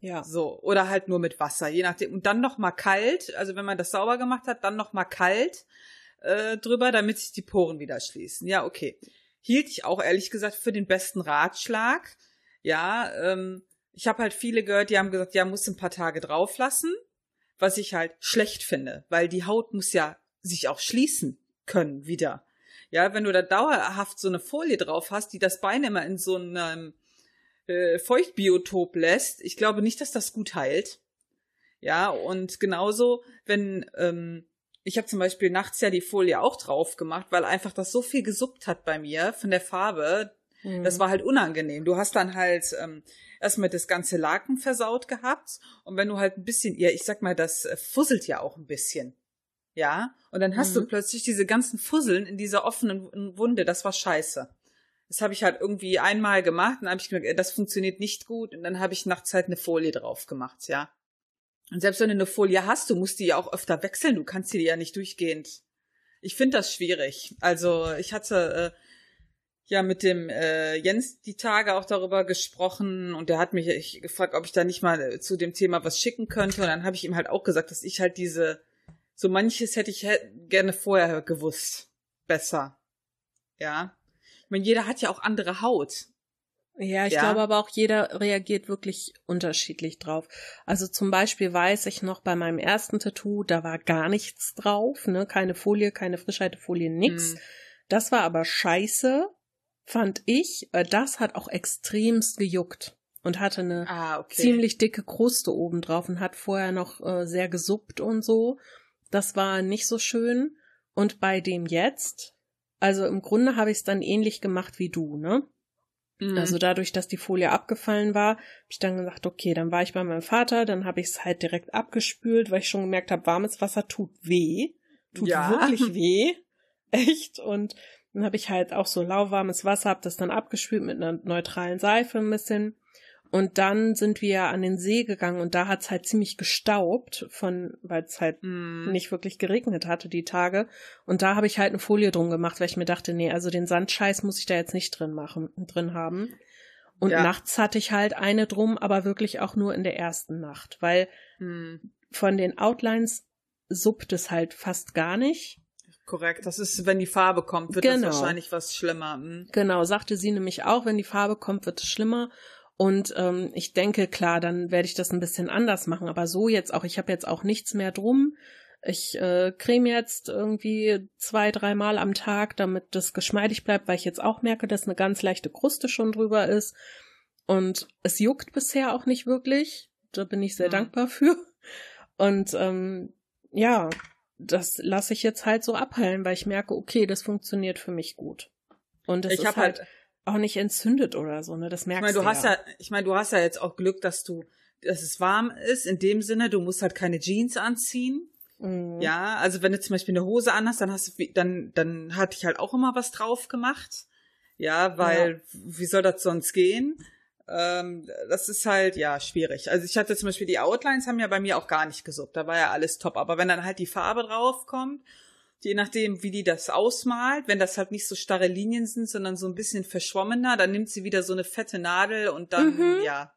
Ja. So oder halt nur mit Wasser, je nachdem und dann noch mal kalt, also wenn man das sauber gemacht hat, dann noch mal kalt äh, drüber, damit sich die Poren wieder schließen. Ja, okay hielt ich auch ehrlich gesagt für den besten Ratschlag. Ja, ähm, ich habe halt viele gehört, die haben gesagt, ja, muss ein paar Tage drauf lassen, was ich halt schlecht finde, weil die Haut muss ja sich auch schließen können wieder. Ja, wenn du da dauerhaft so eine Folie drauf hast, die das Bein immer in so einem äh, Feuchtbiotop lässt, ich glaube nicht, dass das gut heilt. Ja, und genauso, wenn ähm, ich habe zum Beispiel nachts ja die Folie auch drauf gemacht, weil einfach das so viel gesuppt hat bei mir von der Farbe. Mhm. Das war halt unangenehm. Du hast dann halt ähm, erstmal das ganze Laken versaut gehabt und wenn du halt ein bisschen, ja, ich sag mal, das äh, fusselt ja auch ein bisschen. Ja, und dann hast mhm. du plötzlich diese ganzen Fusseln in dieser offenen Wunde. Das war scheiße. Das habe ich halt irgendwie einmal gemacht und dann habe ich gemerkt, das funktioniert nicht gut und dann habe ich nachts halt eine Folie drauf gemacht, ja. Und selbst wenn du eine Folie hast, du musst die ja auch öfter wechseln. Du kannst die ja nicht durchgehend. Ich finde das schwierig. Also ich hatte äh, ja mit dem äh, Jens die Tage auch darüber gesprochen und der hat mich ich, gefragt, ob ich da nicht mal äh, zu dem Thema was schicken könnte. Und dann habe ich ihm halt auch gesagt, dass ich halt diese, so manches hätte ich gerne vorher gewusst. Besser. Ja. Ich meine, jeder hat ja auch andere Haut. Ja, ich ja. glaube aber auch jeder reagiert wirklich unterschiedlich drauf. Also zum Beispiel weiß ich noch bei meinem ersten Tattoo, da war gar nichts drauf, ne, keine Folie, keine Frischhaltefolie, nix. Hm. Das war aber scheiße, fand ich. Äh, das hat auch extremst gejuckt und hatte eine ah, okay. ziemlich dicke Kruste oben drauf und hat vorher noch äh, sehr gesuppt und so. Das war nicht so schön. Und bei dem jetzt, also im Grunde habe ich es dann ähnlich gemacht wie du, ne? Mhm. Also dadurch, dass die Folie abgefallen war, habe ich dann gesagt, okay, dann war ich bei meinem Vater, dann habe ich es halt direkt abgespült, weil ich schon gemerkt habe, warmes Wasser tut weh, tut ja. wirklich weh, echt. Und dann habe ich halt auch so lauwarmes Wasser, habe das dann abgespült mit einer neutralen Seife ein bisschen und dann sind wir an den See gegangen und da hat's halt ziemlich gestaubt, von, weil es halt mm. nicht wirklich geregnet hatte die Tage. Und da habe ich halt eine Folie drum gemacht, weil ich mir dachte, nee, also den Sandscheiß muss ich da jetzt nicht drin machen, drin haben. Und ja. nachts hatte ich halt eine drum, aber wirklich auch nur in der ersten Nacht, weil mm. von den Outlines suppt es halt fast gar nicht. Korrekt, das ist, wenn die Farbe kommt, wird genau. das wahrscheinlich was schlimmer. Hm. Genau, sagte sie nämlich auch, wenn die Farbe kommt, wird es schlimmer. Und ähm, ich denke, klar, dann werde ich das ein bisschen anders machen. Aber so jetzt auch, ich habe jetzt auch nichts mehr drum. Ich äh, creme jetzt irgendwie zwei, dreimal am Tag, damit das geschmeidig bleibt, weil ich jetzt auch merke, dass eine ganz leichte Kruste schon drüber ist. Und es juckt bisher auch nicht wirklich. Da bin ich sehr mhm. dankbar für. Und ähm, ja, das lasse ich jetzt halt so abheilen, weil ich merke, okay, das funktioniert für mich gut. Und es ich ist halt, halt auch nicht entzündet oder so, ne? Das merkst ich mein, du. hast ja, ich meine, du hast ja jetzt auch Glück, dass du, dass es warm ist. In dem Sinne, du musst halt keine Jeans anziehen. Mhm. Ja, also wenn du zum Beispiel eine Hose anhast, dann hast du, dann, dann hatte ich halt auch immer was drauf gemacht. Ja, weil ja. wie soll das sonst gehen? Ähm, das ist halt ja schwierig. Also ich hatte zum Beispiel die Outlines haben ja bei mir auch gar nicht gesuppt. Da war ja alles top. Aber wenn dann halt die Farbe draufkommt je nachdem, wie die das ausmalt, wenn das halt nicht so starre Linien sind, sondern so ein bisschen verschwommener, dann nimmt sie wieder so eine fette Nadel und dann, mhm. ja.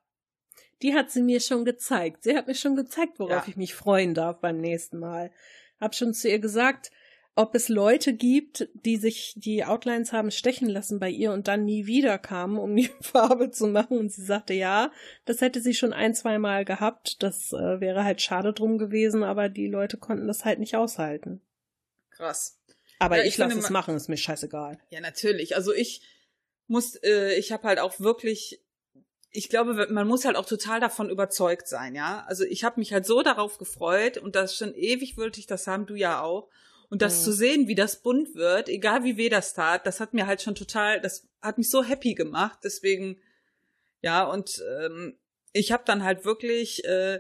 Die hat sie mir schon gezeigt. Sie hat mir schon gezeigt, worauf ja. ich mich freuen darf beim nächsten Mal. Hab schon zu ihr gesagt, ob es Leute gibt, die sich die Outlines haben stechen lassen bei ihr und dann nie wieder kamen, um die Farbe zu machen. Und sie sagte, ja, das hätte sie schon ein, zwei Mal gehabt. Das äh, wäre halt schade drum gewesen, aber die Leute konnten das halt nicht aushalten. Krass. Aber Ja, ich, ich lasse es ma- machen, ist mir scheißegal. Ja, natürlich. Also ich muss, äh, ich habe halt auch wirklich, ich glaube, man muss halt auch total davon überzeugt sein, ja. Also ich habe mich halt so darauf gefreut und das schon ewig wollte ich das haben, du ja auch. Und das Mhm. zu sehen, wie das bunt wird, egal wie weh das tat, das hat mir halt schon total, das hat mich so happy gemacht. Deswegen, ja, und ähm, ich habe dann halt wirklich äh,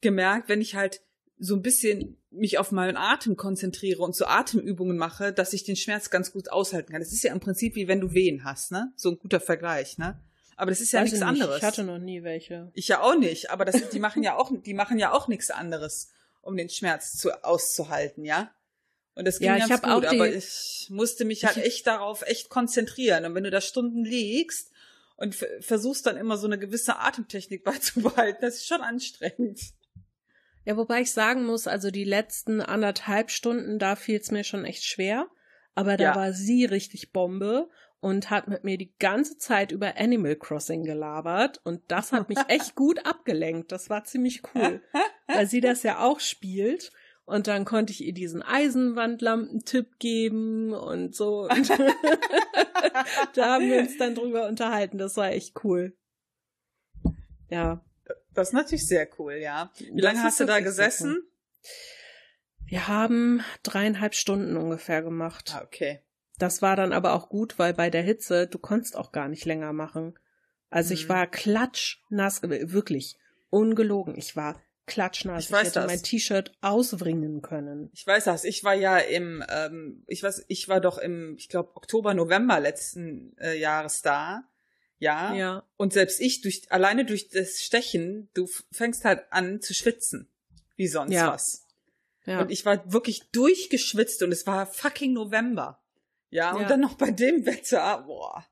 gemerkt, wenn ich halt so ein bisschen mich auf meinen Atem konzentriere und so Atemübungen mache, dass ich den Schmerz ganz gut aushalten kann. Das ist ja im Prinzip wie wenn du Wehen hast, ne? So ein guter Vergleich, ne? Aber das ist ja Weiß ich nichts nicht, anderes. Ich hatte noch nie welche. Ich ja auch nicht, aber das, die machen ja auch, die machen ja auch nichts anderes, um den Schmerz zu, auszuhalten, ja. Und das ging Ja, ich ganz hab gut, auch die- aber ich musste mich halt Ich- echt darauf echt konzentrieren. Und wenn du da Stunden liegst und versuchst dann immer so eine gewisse Atemtechnik beizubehalten, das ist schon anstrengend. Ja, wobei ich sagen muss, also die letzten anderthalb Stunden, da fiel es mir schon echt schwer. Aber da Ja. war sie richtig Bombe und hat mit mir die ganze Zeit über Animal Crossing gelabert. Und das hat mich echt gut abgelenkt. Das war ziemlich cool, weil sie das ja auch spielt. Und dann konnte ich ihr diesen Eisenwandlampen-Tipp geben und so. Und da haben wir uns dann drüber unterhalten. Das war echt cool. Ja. Das ist natürlich sehr cool, ja. Wie Das lange hast du da gesessen? cool. Wir haben dreieinhalb Stunden ungefähr gemacht. Ah, okay. Das war dann aber auch gut, weil bei der Hitze, du konntest auch gar nicht länger machen. Also ich Mhm. war klatschnass, wirklich ungelogen. Ich war klatschnass. Ich Ich, weiß hätte das. mein T-Shirt auswringen können. Ich weiß das. Ich war ja im, ähm, ich weiß, ich war doch im, ich glaube Oktober, November letzten äh, Jahres da. Ja. Ja. Und selbst ich durch alleine durch das Stechen, du fängst halt an zu schwitzen, wie sonst Ja. was. Ja. Und ich war wirklich durchgeschwitzt und es war fucking November. Ja, und Ja. dann noch bei dem Wetter, boah,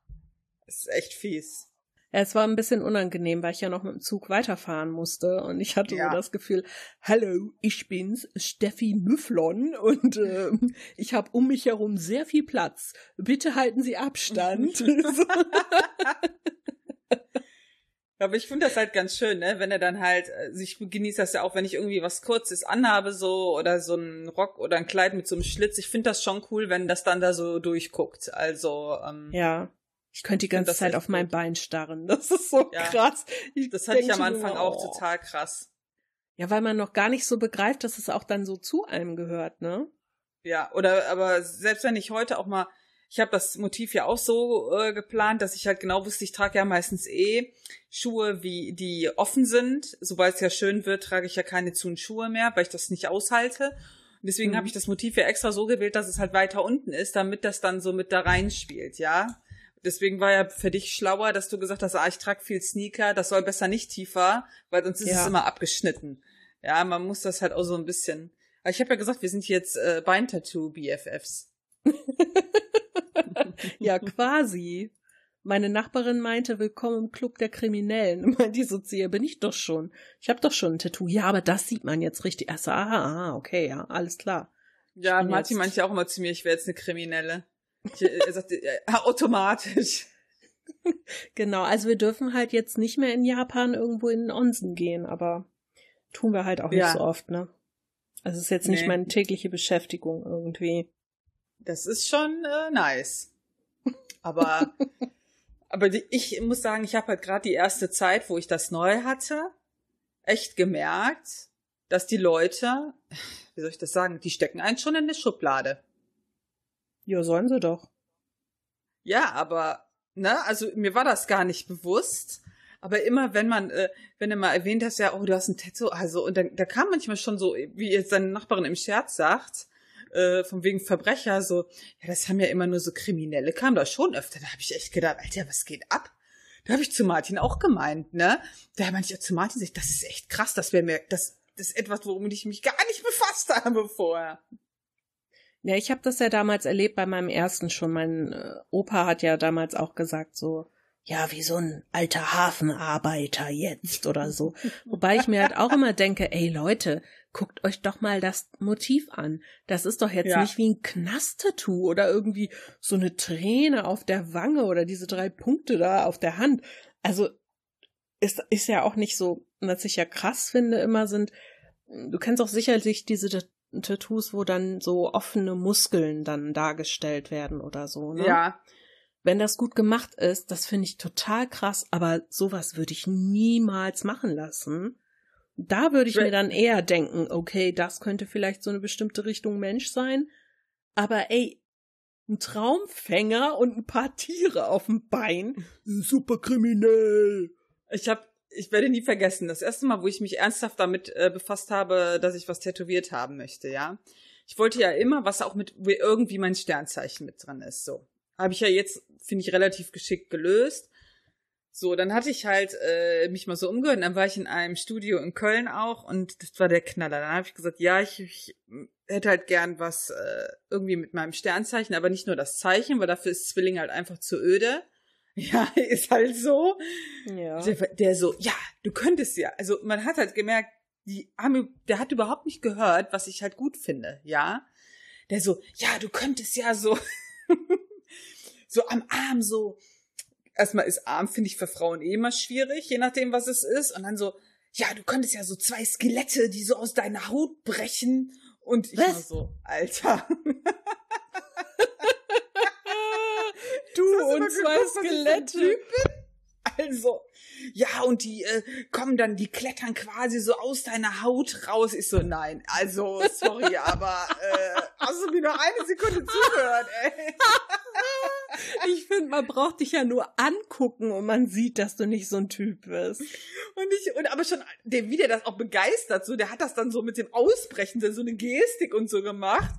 das ist echt fies. Ja, es war ein bisschen unangenehm, weil ich ja noch mit dem Zug weiterfahren musste und ich hatte Ja. so das Gefühl, hallo, ich bin's, Steffi Müfflon und ähm, ich habe um mich herum sehr viel Platz. Bitte halten Sie Abstand. Aber ich finde das halt ganz schön, ne? Wenn er dann halt, also ich genieße das ja auch, wenn ich irgendwie was Kurzes anhabe, so, oder so ein Rock oder ein Kleid mit so einem Schlitz. Ich finde das schon cool, wenn das dann da so durchguckt. Also, ähm, Ja. Ich könnte die ganze Zeit auf mein. Bein starren. Das ist so Ja. krass. das hatte ich am nur, Anfang auch oh. total krass. Ja, weil man noch gar nicht so begreift, dass es auch dann so zu einem gehört, ne? Ja, oder aber selbst wenn ich heute auch mal, ich habe das Motiv ja auch so äh, geplant, dass ich halt genau wusste, ich trage ja meistens eh Schuhe, wie die offen sind. Sobald es ja schön wird, trage ich ja keine zu Schuhe mehr, weil ich das nicht aushalte. Und deswegen Mhm. habe ich das Motiv ja extra so gewählt, dass es halt weiter unten ist, damit das dann so mit da reinspielt, ja. Deswegen war ja für dich schlauer, dass du gesagt hast, ah, ich trage viel Sneaker, das soll besser nicht tiefer, weil sonst ist Ja. es immer abgeschnitten. Ja, man muss das halt auch so ein bisschen. Aber ich habe ja gesagt, wir sind jetzt äh, Beintattoo-BFFs. Ja, quasi. Meine Nachbarin meinte, willkommen im Club der Kriminellen. Die so ihr, bin ich doch schon. Ich habe doch schon ein Tattoo. Ja, aber das sieht man jetzt richtig. So, aha, aha, okay, ja, alles klar. Ja, Martin meinte ja auch immer zu mir, ich wäre jetzt eine Kriminelle. Ich, er sagte, ja, automatisch. Genau, also wir dürfen halt jetzt nicht mehr in Japan irgendwo in den Onsen gehen, aber tun wir halt auch nicht Ja. so oft, ne? Also es ist jetzt nicht Nee. meine tägliche Beschäftigung irgendwie. Das ist schon äh, nice. Aber, aber die, ich muss sagen, ich habe halt gerade die erste Zeit, wo ich das neu hatte, echt gemerkt, dass die Leute, wie soll ich das sagen, die stecken einen schon in eine Schublade. Ja, sollen sie doch. Ja, aber, ne, also mir war das gar nicht bewusst. Aber immer, wenn man, äh, wenn du mal erwähnt hast, ja, oh, du hast ein Tattoo, also, und dann, da kam manchmal schon so, wie jetzt seine Nachbarin im Scherz sagt, äh, von wegen Verbrecher, so, ja, das haben ja immer nur so Kriminelle, kam da schon öfter. Da habe ich echt gedacht, Alter, was geht ab? Da habe ich zu Martin auch gemeint, ne? Da meinte ich zu Martin, sag ich, das ist echt krass, das wäre mir, das, das ist etwas, womit ich mich gar nicht befasst habe vorher. Ja, ich habe das ja damals erlebt bei meinem ersten schon. Mein äh, Opa hat ja damals auch gesagt so, ja, wie so ein alter Hafenarbeiter jetzt oder so. Wobei ich mir halt auch immer denke, ey Leute, guckt euch doch mal das Motiv an. Das ist doch jetzt ja. nicht wie ein Knast-Tattoo oder irgendwie so eine Träne auf der Wange oder diese drei Punkte da auf der Hand. Also ist, ist ja auch nicht so, was ich ja krass finde, immer sind, du kennst auch sicherlich diese Tattoos, wo dann so offene Muskeln dann dargestellt werden oder so, ne? Ja. Wenn das gut gemacht ist, das finde ich total krass, aber sowas würde ich niemals machen lassen. Da würde ich mir dann eher denken, okay, das könnte vielleicht so eine bestimmte Richtung Mensch sein. Aber ey, ein Traumfänger und ein paar Tiere auf dem Bein, super kriminell. Ich habe, ich werde nie vergessen, das erste Mal, wo ich mich ernsthaft damit äh, befasst habe, dass ich was tätowiert haben möchte, ja. Ich wollte ja immer, was auch mit irgendwie mein Sternzeichen mit dran ist, so. Habe ich ja jetzt, finde ich, relativ geschickt gelöst. So, dann hatte ich halt äh, mich mal so umgehört. Und dann war ich in einem Studio in Köln auch und das war der Knaller. Dann habe ich gesagt, ja, ich, ich hätte halt gern was äh, irgendwie mit meinem Sternzeichen, aber nicht nur das Zeichen, weil dafür ist Zwilling halt einfach zu öde. Ja, ist halt so. Ja. Der, der so, ja, du könntest ja. Also man hat halt gemerkt, die haben, der hat überhaupt nicht gehört, was ich halt gut finde, ja. Der so, ja, du könntest ja so, so am Arm so erstmal ist arm, finde ich für Frauen eh immer schwierig, je nachdem, was es ist. Und dann so, ja, du könntest ja so zwei Skelette, die so aus deiner Haut brechen. Und ich was? war so, Alter. du und zwei Skelette. Also, ja, und die äh, kommen dann, die klettern quasi so aus deiner Haut raus. Ich so, nein, also, sorry, aber äh, hast du mir noch eine Sekunde zugehört, ey? Ich finde, man braucht dich ja nur angucken und man sieht, dass du nicht so ein Typ bist. Und ich, und aber schon, der, wie der das auch begeistert, so, der hat das dann so mit dem Ausbrechen, so eine Gestik und so gemacht.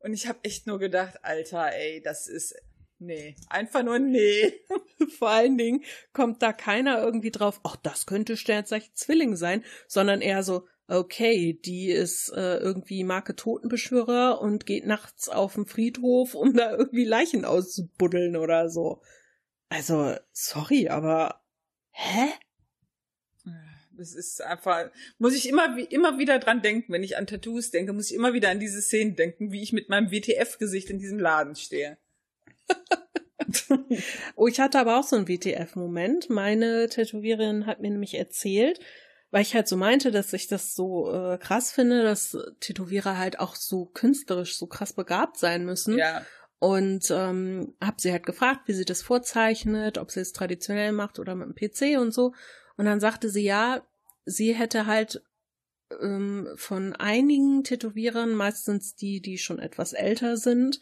Und ich habe echt nur gedacht, Alter, ey, das ist, nee, einfach nur nee. Vor allen Dingen kommt da keiner irgendwie drauf, ach, das könnte Sternzeichen Zwilling sein, sondern eher so, okay, die ist äh, irgendwie Marke Totenbeschwörer und geht nachts auf den Friedhof, um da irgendwie Leichen auszubuddeln oder so. Also, sorry, aber hä? Das ist einfach, muss ich immer, immer wieder dran denken, wenn ich an Tattoos denke, muss ich immer wieder an diese Szenen denken, wie ich mit meinem WTF-Gesicht in diesem Laden stehe. Oh, ich hatte aber auch so einen WTF-Moment. Meine Tätowiererin hat mir nämlich erzählt, weil ich halt so meinte, dass ich das so äh, krass finde, dass Tätowierer halt auch so künstlerisch so krass begabt sein müssen. Ja. Und ähm, hab sie halt gefragt, wie sie das vorzeichnet, ob sie es traditionell macht oder mit dem PC und so. Und dann sagte sie, ja, sie hätte halt ähm, von einigen Tätowierern, meistens die, die schon etwas älter sind,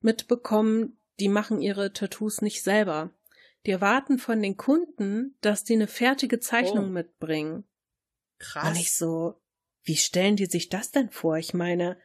mitbekommen, die machen ihre Tattoos nicht selber. Die erwarten von den Kunden, dass die eine fertige Zeichnung oh. mitbringen. Krass. Und ich so, wie stellen die sich das denn vor? Ich meine,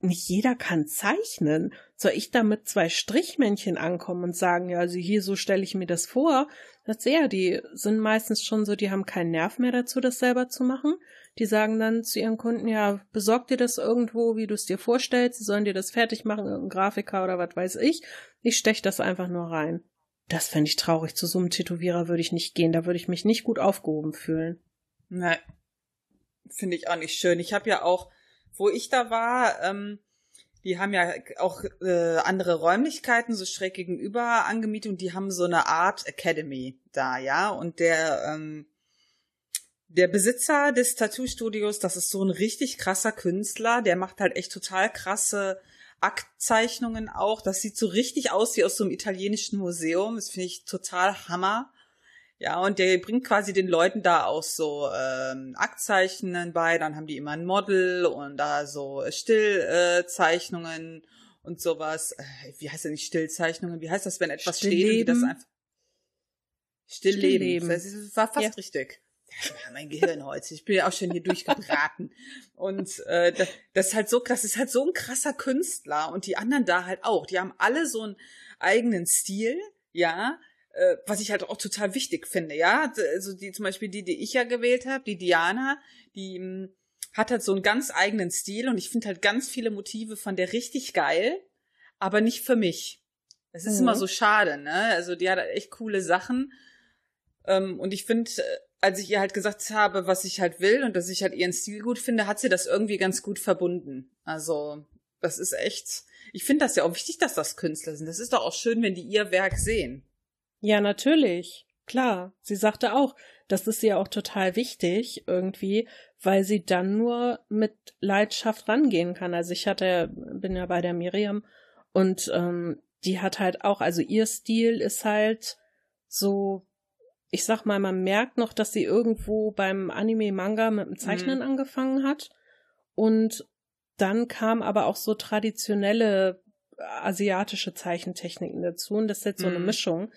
nicht jeder kann zeichnen. Soll ich da mit zwei Strichmännchen ankommen und sagen, ja, also hier so stelle ich mir das vor? Das ja, die sind meistens schon so, die haben keinen Nerv mehr dazu, das selber zu machen. Die sagen dann zu ihren Kunden, ja, besorg dir das irgendwo, wie du es dir vorstellst, sie sollen dir das fertig machen, irgendein Grafiker oder was weiß ich. Ich stech das einfach nur rein. Das fände ich traurig. Zu so einem Tätowierer würde ich nicht gehen, da würde ich mich nicht gut aufgehoben fühlen. Nein. Finde ich auch nicht schön. Ich habe ja auch, wo ich da war, ähm, die haben ja auch äh, andere Räumlichkeiten so schräg gegenüber angemietet und die haben so eine Art Academy da, ja. Und der ähm, der Besitzer des Tattoo-Studios, das ist so ein richtig krasser Künstler, der macht halt echt total krasse Aktzeichnungen auch. Das sieht so richtig aus wie aus so einem italienischen Museum. Das finde ich total Hammer. Ja, und der bringt quasi den Leuten da auch so ähm, Aktzeichnen bei, dann haben die immer ein Model und da so Stillzeichnungen äh, und sowas. Äh, wie heißt das nicht Stillzeichnungen? Wie heißt das, wenn etwas steht und das einfach Stillleben. Stillleben. Das war fast ja. richtig. Ja, mein Gehirn heute. Ich bin ja auch schon hier durchgebraten. Und äh, das, das ist halt so krass, das ist halt so ein krasser Künstler und die anderen da halt auch. Die haben alle so einen eigenen Stil, ja, äh, was ich halt auch total wichtig finde, ja. Also die zum Beispiel die, die ich ja gewählt habe, die Diana, die mh, hm, hat halt so einen ganz eigenen Stil und ich finde halt ganz viele Motive von der richtig geil, aber nicht für mich. Es ist mhm. immer so schade, ne? Also die hat echt coole Sachen. Ähm, und ich finde, äh, als ich ihr halt gesagt habe, was ich halt will und dass ich halt ihren Stil gut finde, hat sie das irgendwie ganz gut verbunden. Also, das ist echt. Ich finde das ja auch wichtig, dass das Künstler sind. Das ist doch auch schön, wenn die ihr Werk sehen. Ja, natürlich. Klar. Sie sagte auch, das ist ihr auch total wichtig irgendwie, weil sie dann nur mit Leidenschaft rangehen kann. Also ich hatte, bin ja bei der Miriam und ähm, die hat halt auch, also ihr Stil ist halt so, ich sag mal, man merkt noch, dass sie irgendwo beim Anime-Manga mit dem Zeichnen mhm. angefangen hat. Und dann kam aber auch so traditionelle asiatische Zeichentechniken dazu und das ist jetzt so eine mhm. Mischung.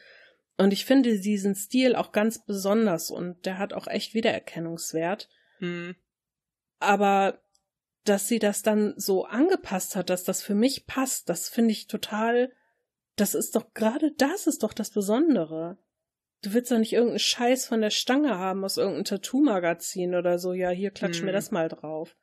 Und ich finde diesen Stil auch ganz besonders und der hat auch echt Wiedererkennungswert. Mhm. Aber dass sie das dann so angepasst hat, dass das für mich passt, das finde ich total, das ist doch gerade das ist doch das Besondere. Du willst doch nicht irgendeinen Scheiß von der Stange haben aus irgendeinem Tattoo-Magazin oder so, ja, hier klatsch hm. mir das mal drauf.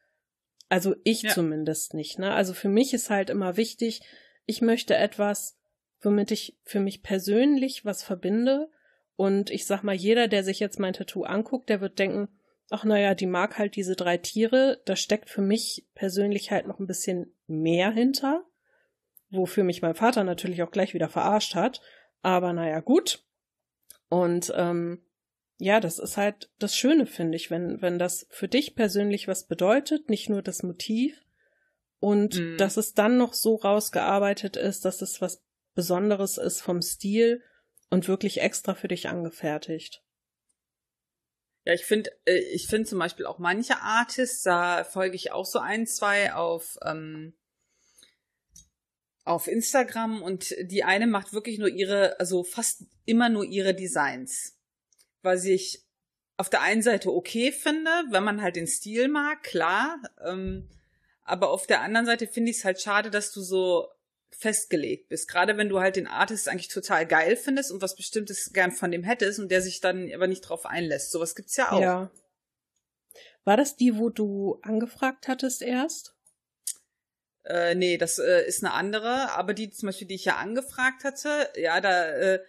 Also ich ja. zumindest nicht, ne? Also für mich ist halt immer wichtig, ich möchte etwas, womit ich für mich persönlich was verbinde. Und ich sag mal, jeder, der sich jetzt mein Tattoo anguckt, der wird denken, ach naja, die mag halt diese drei Tiere, da steckt für mich persönlich halt noch ein bisschen mehr hinter, wofür mich mein Vater natürlich auch gleich wieder verarscht hat, aber naja, gut. Und ähm, ja, das ist halt das Schöne, finde ich, wenn, wenn das für dich persönlich was bedeutet, nicht nur das Motiv, und mhm. dass es dann noch so rausgearbeitet ist, dass es was Besonderes ist vom Stil und wirklich extra für dich angefertigt. Ja, ich finde, äh, ich finde zum Beispiel auch manche Artists, da folge ich auch so ein, zwei auf, ähm, auf Instagram und die eine macht wirklich nur ihre, also fast immer nur ihre Designs. Was ich auf der einen Seite okay finde, wenn man halt den Stil mag, klar. Ähm, aber auf der anderen Seite finde ich es halt schade, dass du so festgelegt bist. Gerade wenn du halt den Artist eigentlich total geil findest und was Bestimmtes gern von dem hättest und der sich dann aber nicht drauf einlässt. Sowas gibt's ja auch. Ja. War das die, wo du angefragt hattest erst? Äh, nee, das äh, ist eine andere, aber die zum Beispiel, die ich ja angefragt hatte, ja, da, äh,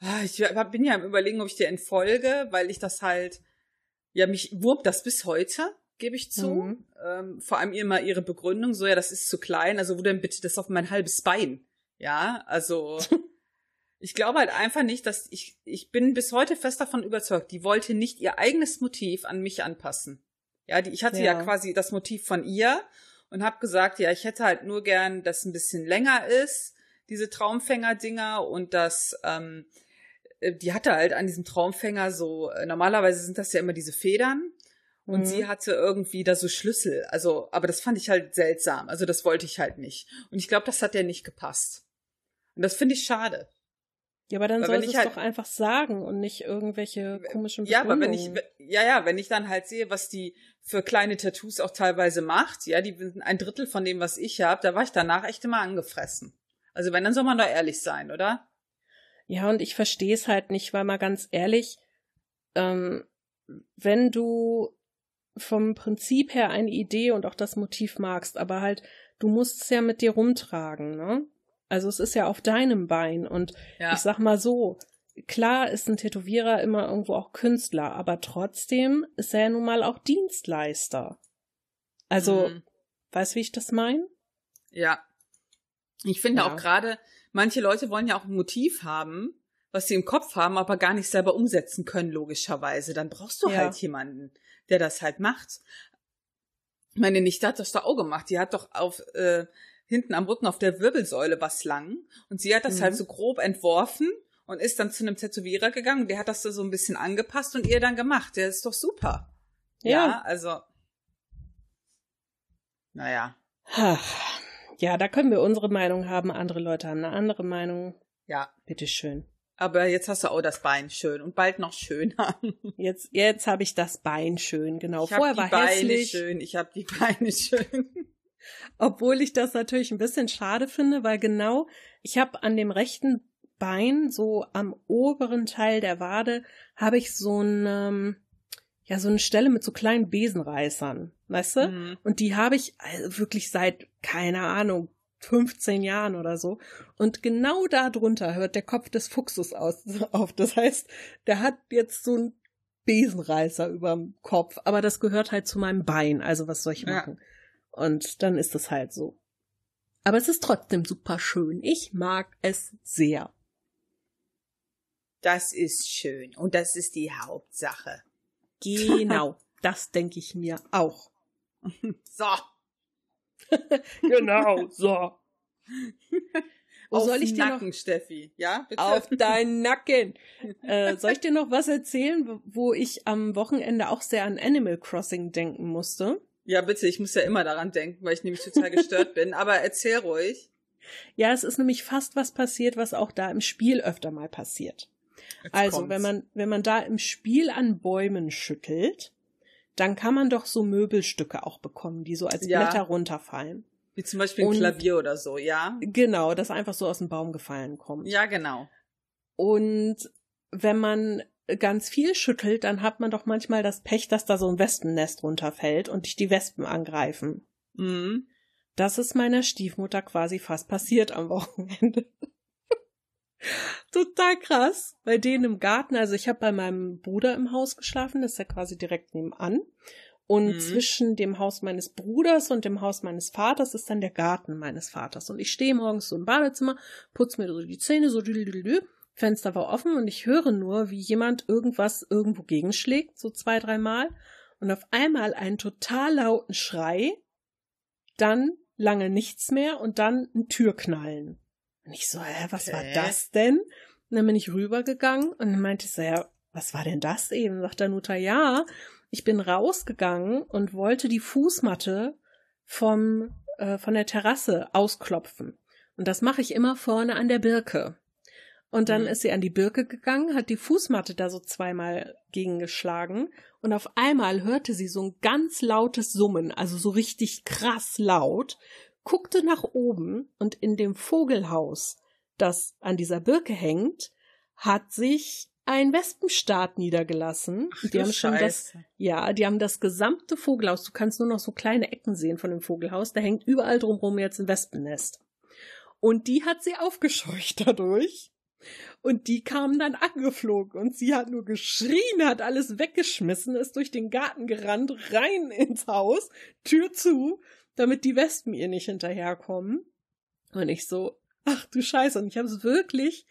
ah, ich bin ja am überlegen, ob ich dir entfolge, weil ich das halt, ja, mich wurmt das bis heute gebe ich zu. Mhm. Ähm, vor allem immer ihre Begründung, so ja, das ist zu klein, also wo denn bitte das auf mein halbes Bein? Ja, also ich glaube halt einfach nicht, dass ich, ich bin bis heute fest davon überzeugt, die wollte nicht ihr eigenes Motiv an mich anpassen. Ja, die, ich hatte ja. ja quasi das Motiv von ihr und habe gesagt, ja, ich hätte halt nur gern, dass ein bisschen länger ist, diese Traumfänger-Dinger und das, ähm, äh, die hatte halt an diesem Traumfänger so, äh, normalerweise sind das ja immer diese Federn und mhm. sie hatte irgendwie da so Schlüssel. Also, aber das fand ich halt seltsam. Also, das wollte ich halt nicht. Und ich glaube, das hat ja nicht gepasst. Und das finde ich schade. Ja, aber dann soll es halt, doch einfach sagen und nicht irgendwelche komischen Ja, aber wenn ich, ja, ja, wenn ich dann halt sehe, was die für kleine Tattoos auch teilweise macht, ja, die sind ein Drittel von dem, was ich habe, da war ich danach echt immer angefressen. Also wenn, dann soll man doch ehrlich sein, oder? Ja, und ich verstehe es halt nicht, weil mal ganz ehrlich, ähm, wenn du vom Prinzip her eine Idee und auch das Motiv magst, aber halt, du musst es ja mit dir rumtragen, ne? Also es ist ja auf deinem Bein und ja. ich sag mal so, klar ist ein Tätowierer immer irgendwo auch Künstler, aber trotzdem ist er ja nun mal auch Dienstleister. Also, mhm. weißt du, wie ich das meine? Ja. Ich finde ja. auch gerade, manche Leute wollen ja auch ein Motiv haben, was sie im Kopf haben, aber gar nicht selber umsetzen können, logischerweise. Dann brauchst du ja. halt jemanden, der das halt macht. Meine Nichte hat das doch auch gemacht. Die hat doch auf äh, hinten am Rücken auf der Wirbelsäule was lang und sie hat das halt mhm. halt so grob entworfen und ist dann zu einem Tätowierer gegangen. Der hat das so ein bisschen angepasst und ihr dann gemacht. Der ist doch super. Ja, ja also. Naja. Ja, da können wir unsere Meinung haben. Andere Leute haben eine andere Meinung. Ja. Bitteschön. Aber jetzt hast du auch das Bein schön und bald noch schöner. Jetzt, jetzt habe ich das Bein schön, genau. Ich Vorher war Beine hässlich. schön, ich habe die Beine schön. Obwohl ich das natürlich ein bisschen schade finde, weil genau, ich habe an dem rechten Bein, so am oberen Teil der Wade, habe ich so ein, ähm, ja, so eine Stelle mit so kleinen Besenreißern, weißt du? Mhm. Und die habe ich also wirklich seit, keine Ahnung, 15 Jahren oder so. Und genau da drunter hört der Kopf des Fuchses aus, auf. Das heißt, der hat jetzt so einen Besenreißer überm Kopf, aber das gehört halt zu meinem Bein. Also was soll ich machen? Ja. Und dann ist es halt so. Aber es ist trotzdem super schön. Ich mag es sehr. Das ist schön. Und das ist die Hauptsache. Genau. das denke ich mir auch. so. genau, so. Auf soll ich dir Nacken, noch, Steffi, ja? Bitte? Auf deinen Nacken. Äh, soll ich dir noch was erzählen, wo ich am Wochenende auch sehr an Animal Crossing denken musste? Ja, bitte, ich muss ja immer daran denken, weil ich nämlich total gestört bin. Aber erzähl ruhig. Ja, es ist nämlich fast was passiert, was auch da im Spiel öfter mal passiert. Jetzt also, kommt's. wenn man, wenn man da im Spiel an Bäumen schüttelt, dann kann man doch so Möbelstücke auch bekommen, die so als ja. Blätter runterfallen. Wie zum Beispiel ein und, Klavier oder so, ja? Genau, das einfach so aus dem Baum gefallen kommt. Ja, genau. Und wenn man ganz viel schüttelt, dann hat man doch manchmal das Pech, dass da so ein Wespennest runterfällt und dich die Wespen angreifen. Mhm. Das ist meiner Stiefmutter quasi fast passiert am Wochenende. Total krass. Bei denen im Garten, also ich habe bei meinem Bruder im Haus geschlafen, das ist ja quasi direkt nebenan. Und mhm. zwischen dem Haus meines Bruders und dem Haus meines Vaters ist dann der Garten meines Vaters. Und ich stehe morgens so im Badezimmer, putze mir so die Zähne, so Fenster war offen und ich höre nur, wie jemand irgendwas irgendwo gegenschlägt, so zwei, dreimal. Und auf einmal einen total lauten Schrei, dann lange nichts mehr und dann ein Türknallen. Und ich so, hä, was war das denn? Und dann bin ich rübergegangen und dann meinte ich so, ja, was war denn das eben? Sagt der Nutter, ja, ich bin rausgegangen und wollte die Fußmatte vom, äh, von der Terrasse ausklopfen. Und das mache ich immer vorne an der Birke. Und dann mhm. ist sie an die Birke gegangen, hat die Fußmatte da so zweimal gegengeschlagen und auf einmal hörte sie so ein ganz lautes Summen, also so richtig krass laut, guckte nach oben und in dem Vogelhaus, das an dieser Birke hängt, hat sich ein Wespenstaat niedergelassen. Ach, die haben schon das, ja, die haben das gesamte Vogelhaus. Du kannst nur noch so kleine Ecken sehen von dem Vogelhaus. Da hängt überall drumherum jetzt ein Wespennest. Und die hat sie aufgescheucht dadurch. Und die kamen dann angeflogen und sie hat nur geschrien, hat alles weggeschmissen, ist durch den Garten gerannt, rein ins Haus, Tür zu, damit die Wespen ihr nicht hinterherkommen. Und ich so, ach du Scheiße, und ich habe es wirklich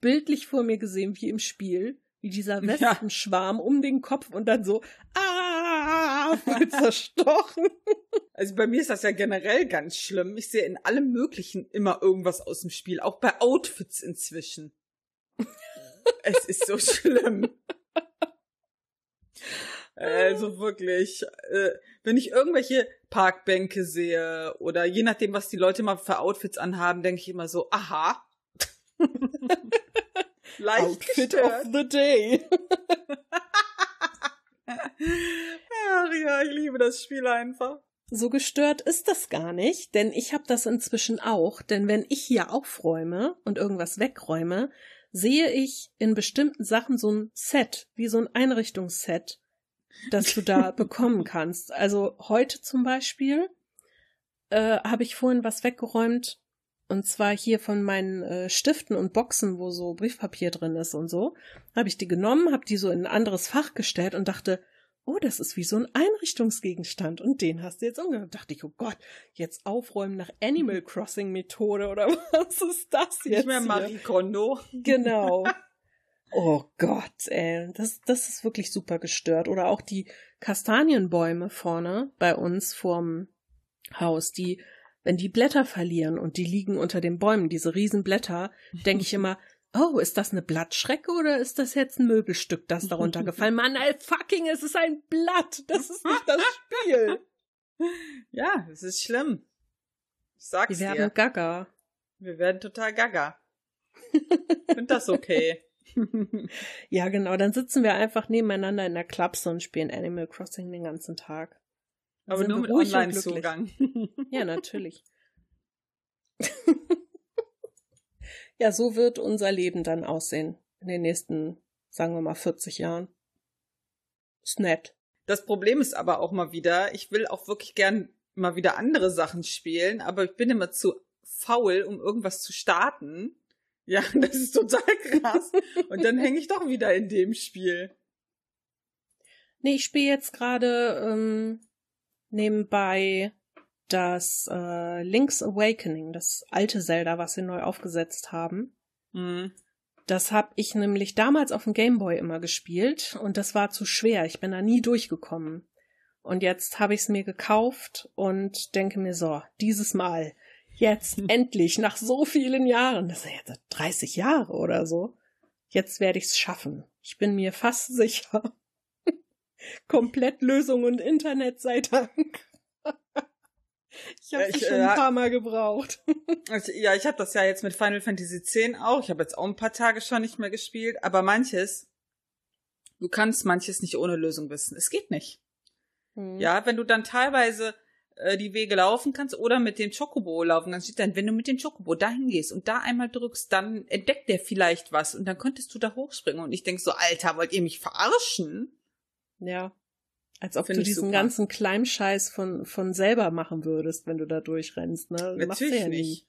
bildlich vor mir gesehen, wie im Spiel, wie dieser Wespenschwarm ja. um den Kopf und dann so, ah, voll zerstochen. Also bei mir ist das ja generell ganz schlimm. Ich sehe in allem Möglichen immer irgendwas aus dem Spiel, auch bei Outfits inzwischen. Es ist so schlimm. Also wirklich, äh, wenn ich irgendwelche Parkbänke sehe oder je nachdem, was die Leute mal für Outfits anhaben, denke ich immer so, aha. Leicht Outfit gestört. of the day. Ach ja, ich liebe das Spiel einfach. So gestört ist das gar nicht, denn ich habe das inzwischen auch, denn wenn ich hier aufräume und irgendwas wegräume, sehe ich in bestimmten Sachen so ein Set, wie so ein Einrichtungsset, das du da bekommen kannst. Also heute zum Beispiel äh, habe ich vorhin was weggeräumt, und zwar hier von meinen äh, Stiften und Boxen, wo so Briefpapier drin ist und so, habe ich die genommen, habe die so in ein anderes Fach gestellt und dachte, oh, das ist wie so ein Einrichtungsgegenstand und den hast du jetzt umgehört. Dachte ich, oh Gott, jetzt aufräumen nach Animal Crossing Methode oder was ist das jetzt? Nicht mehr Marie Kondo. Genau. Oh Gott, ey, das, das ist wirklich super gestört. Oder auch die Kastanienbäume vorne bei uns vorm Haus, die wenn die Blätter verlieren und die liegen unter den Bäumen, diese Riesenblätter, denke ich immer, oh, ist das eine Blattschrecke oder ist das jetzt ein Möbelstück, das darunter gefallen? Mann, ey, fucking, es ist ein Blatt. Das ist nicht das Spiel. Ja, es ist schlimm. Ich sag's Wir werden gaga. Wir werden total gaga. Find das okay. ja, genau. Dann sitzen wir einfach nebeneinander in der Klapse und spielen Animal Crossing den ganzen Tag. Aber nur mit Online-Zugang. ja, natürlich. Ja, so wird unser Leben dann aussehen in den nächsten, sagen wir mal, 40 Jahren. Ist nett. Das Problem ist aber auch mal wieder, ich will auch wirklich gern mal wieder andere Sachen spielen, aber ich bin immer zu faul, um irgendwas zu starten. Ja, das ist total krass. Und dann hänge ich doch wieder in dem Spiel. Nee, ich spiele jetzt gerade ähm, nebenbei das äh, Link's Awakening, das alte Zelda, was sie neu aufgesetzt haben. Mhm. Das habe ich nämlich damals auf dem Gameboy immer gespielt und das war zu schwer. Ich bin da nie durchgekommen. Und jetzt habe ich es mir gekauft und denke mir so, dieses Mal, jetzt endlich, nach so vielen Jahren, das ist ja jetzt 30 Jahre oder so, jetzt werde ich es schaffen. Ich bin mir fast sicher. Komplettlösung und Internet sei Dank. Ich habe Ja, ich, schon äh, ein paar Mal gebraucht. Also, ja, ich habe das ja jetzt mit Final Fantasy X auch. Ich habe jetzt auch ein paar Tage schon nicht mehr gespielt. Aber manches, du kannst manches nicht ohne Lösung wissen. Es geht nicht. Hm. Ja, wenn du dann teilweise äh, die Wege laufen kannst oder mit dem Chocobo laufen kannst, steht dann, wenn du mit dem Chocobo dahin gehst und da einmal drückst, dann entdeckt der vielleicht was und dann könntest du da hochspringen. Und ich denk so, Alter, wollt ihr mich verarschen? Ja. Als ob Find du diesen super. ganzen Kleinscheiß von, von selber machen würdest, wenn du da durchrennst, ne? Natürlich ja nicht.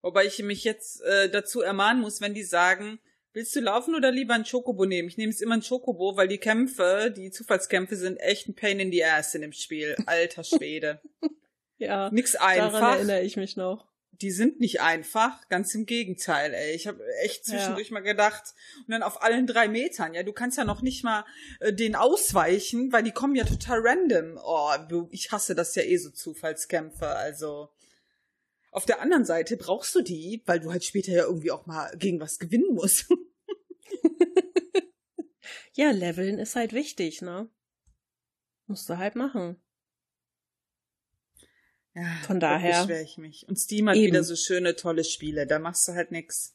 Wobei ich mich jetzt äh, dazu ermahnen muss, wenn die sagen, willst du laufen oder lieber ein Chocobo nehmen? Ich nehme jetzt immer ein Chocobo, weil die Kämpfe, die Zufallskämpfe sind echt ein Pain in the ass in dem Spiel. Alter Schwede. Ja. Nix Daran einfach. erinnere ich mich noch. Die sind nicht einfach, ganz im Gegenteil, ey. Ich habe echt zwischendurch mal gedacht, und dann auf allen drei Metern, ja, du kannst ja noch nicht mal äh, den ausweichen, weil die kommen ja total random. Oh, ich hasse das ja eh so Zufallskämpfe, also. Auf der anderen Seite brauchst du die, weil du halt später ja irgendwie auch mal gegen was gewinnen musst. Ja, Leveln ist halt wichtig, ne? Musst du halt machen. Ja, Von da daher- beschwere ich mich. Und Steam hat Eben. wieder so schöne, tolle Spiele. Da machst du halt nix.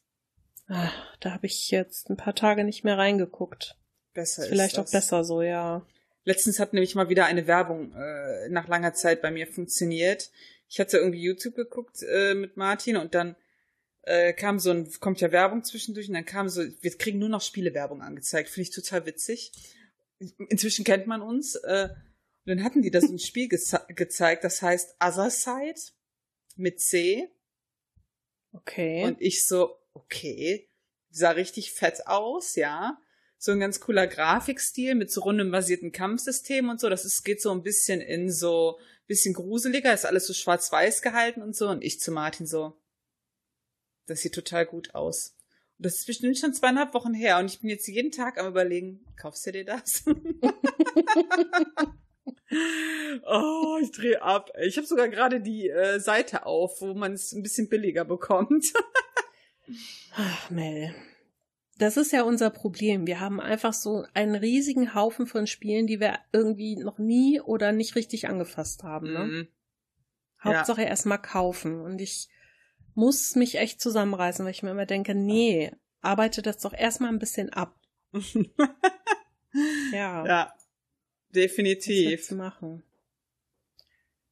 Ah, da habe ich jetzt ein paar Tage nicht mehr reingeguckt. Besser Ist vielleicht ist auch besser so, ja. Letztens hat nämlich mal wieder eine Werbung äh, nach langer Zeit bei mir funktioniert. Ich hatte irgendwie YouTube geguckt äh, mit Martin und dann äh, kam so ein, kommt ja Werbung zwischendurch und dann kam so, wir kriegen nur noch Spielewerbung angezeigt. Finde ich total witzig. Inzwischen kennt man uns. Äh, und dann hatten die da so ein Spiel geze gezeigt, das heißt Other Side mit C. Okay. Und ich so, okay, sah richtig fett aus, ja. So ein ganz cooler Grafikstil mit so rundem basierten Kampfsystem und so. Das ist, geht so ein bisschen in so, bisschen gruseliger, ist alles so schwarz-weiß gehalten und so. Und ich zu Martin so, das sieht total gut aus. Und das ist bestimmt schon zweieinhalb Wochen her. Und ich bin jetzt jeden Tag am überlegen, kaufst du dir das? oh, ich dreh ab. Ich habe sogar gerade die äh, Seite auf, wo man es ein bisschen billiger bekommt. Ach, Mel. Das ist ja unser Problem. Wir haben einfach so einen riesigen Haufen von Spielen, die wir irgendwie noch nie oder nicht richtig angefasst haben. Ne? Mhm. Hauptsache erstmal kaufen. Und ich muss mich echt zusammenreißen, weil ich mir immer denke, nee, arbeite das doch erstmal ein bisschen ab. Ja. ja, definitiv. du machen?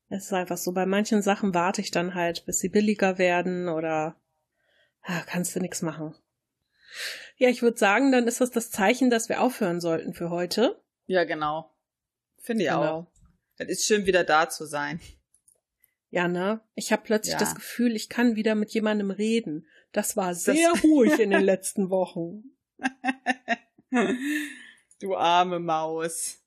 Es ist einfach so, bei manchen Sachen warte ich dann halt, bis sie billiger werden oder ah, kannst du nichts machen. Ja, ich würde sagen, dann ist das das Zeichen, dass wir aufhören sollten für heute. Ja, genau. Finde ich Genau. auch. Es ist schön, wieder da zu sein. Ja, ne? Ich habe plötzlich Ja. das Gefühl, ich kann wieder mit jemandem reden. Das war sehr ruhig in den letzten Wochen. du arme Maus.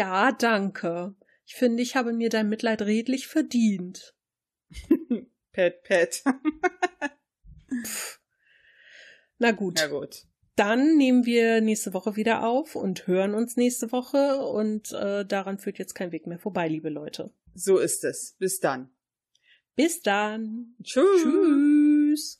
Ja, danke. Ich finde, ich habe mir dein Mitleid redlich verdient. Pet, pet. Na gut. Ja, gut. Dann nehmen wir nächste Woche wieder auf und hören uns nächste Woche und äh, daran führt jetzt kein Weg mehr vorbei, liebe Leute. So ist es. Bis dann. Bis dann. Tschüss. Tschüss.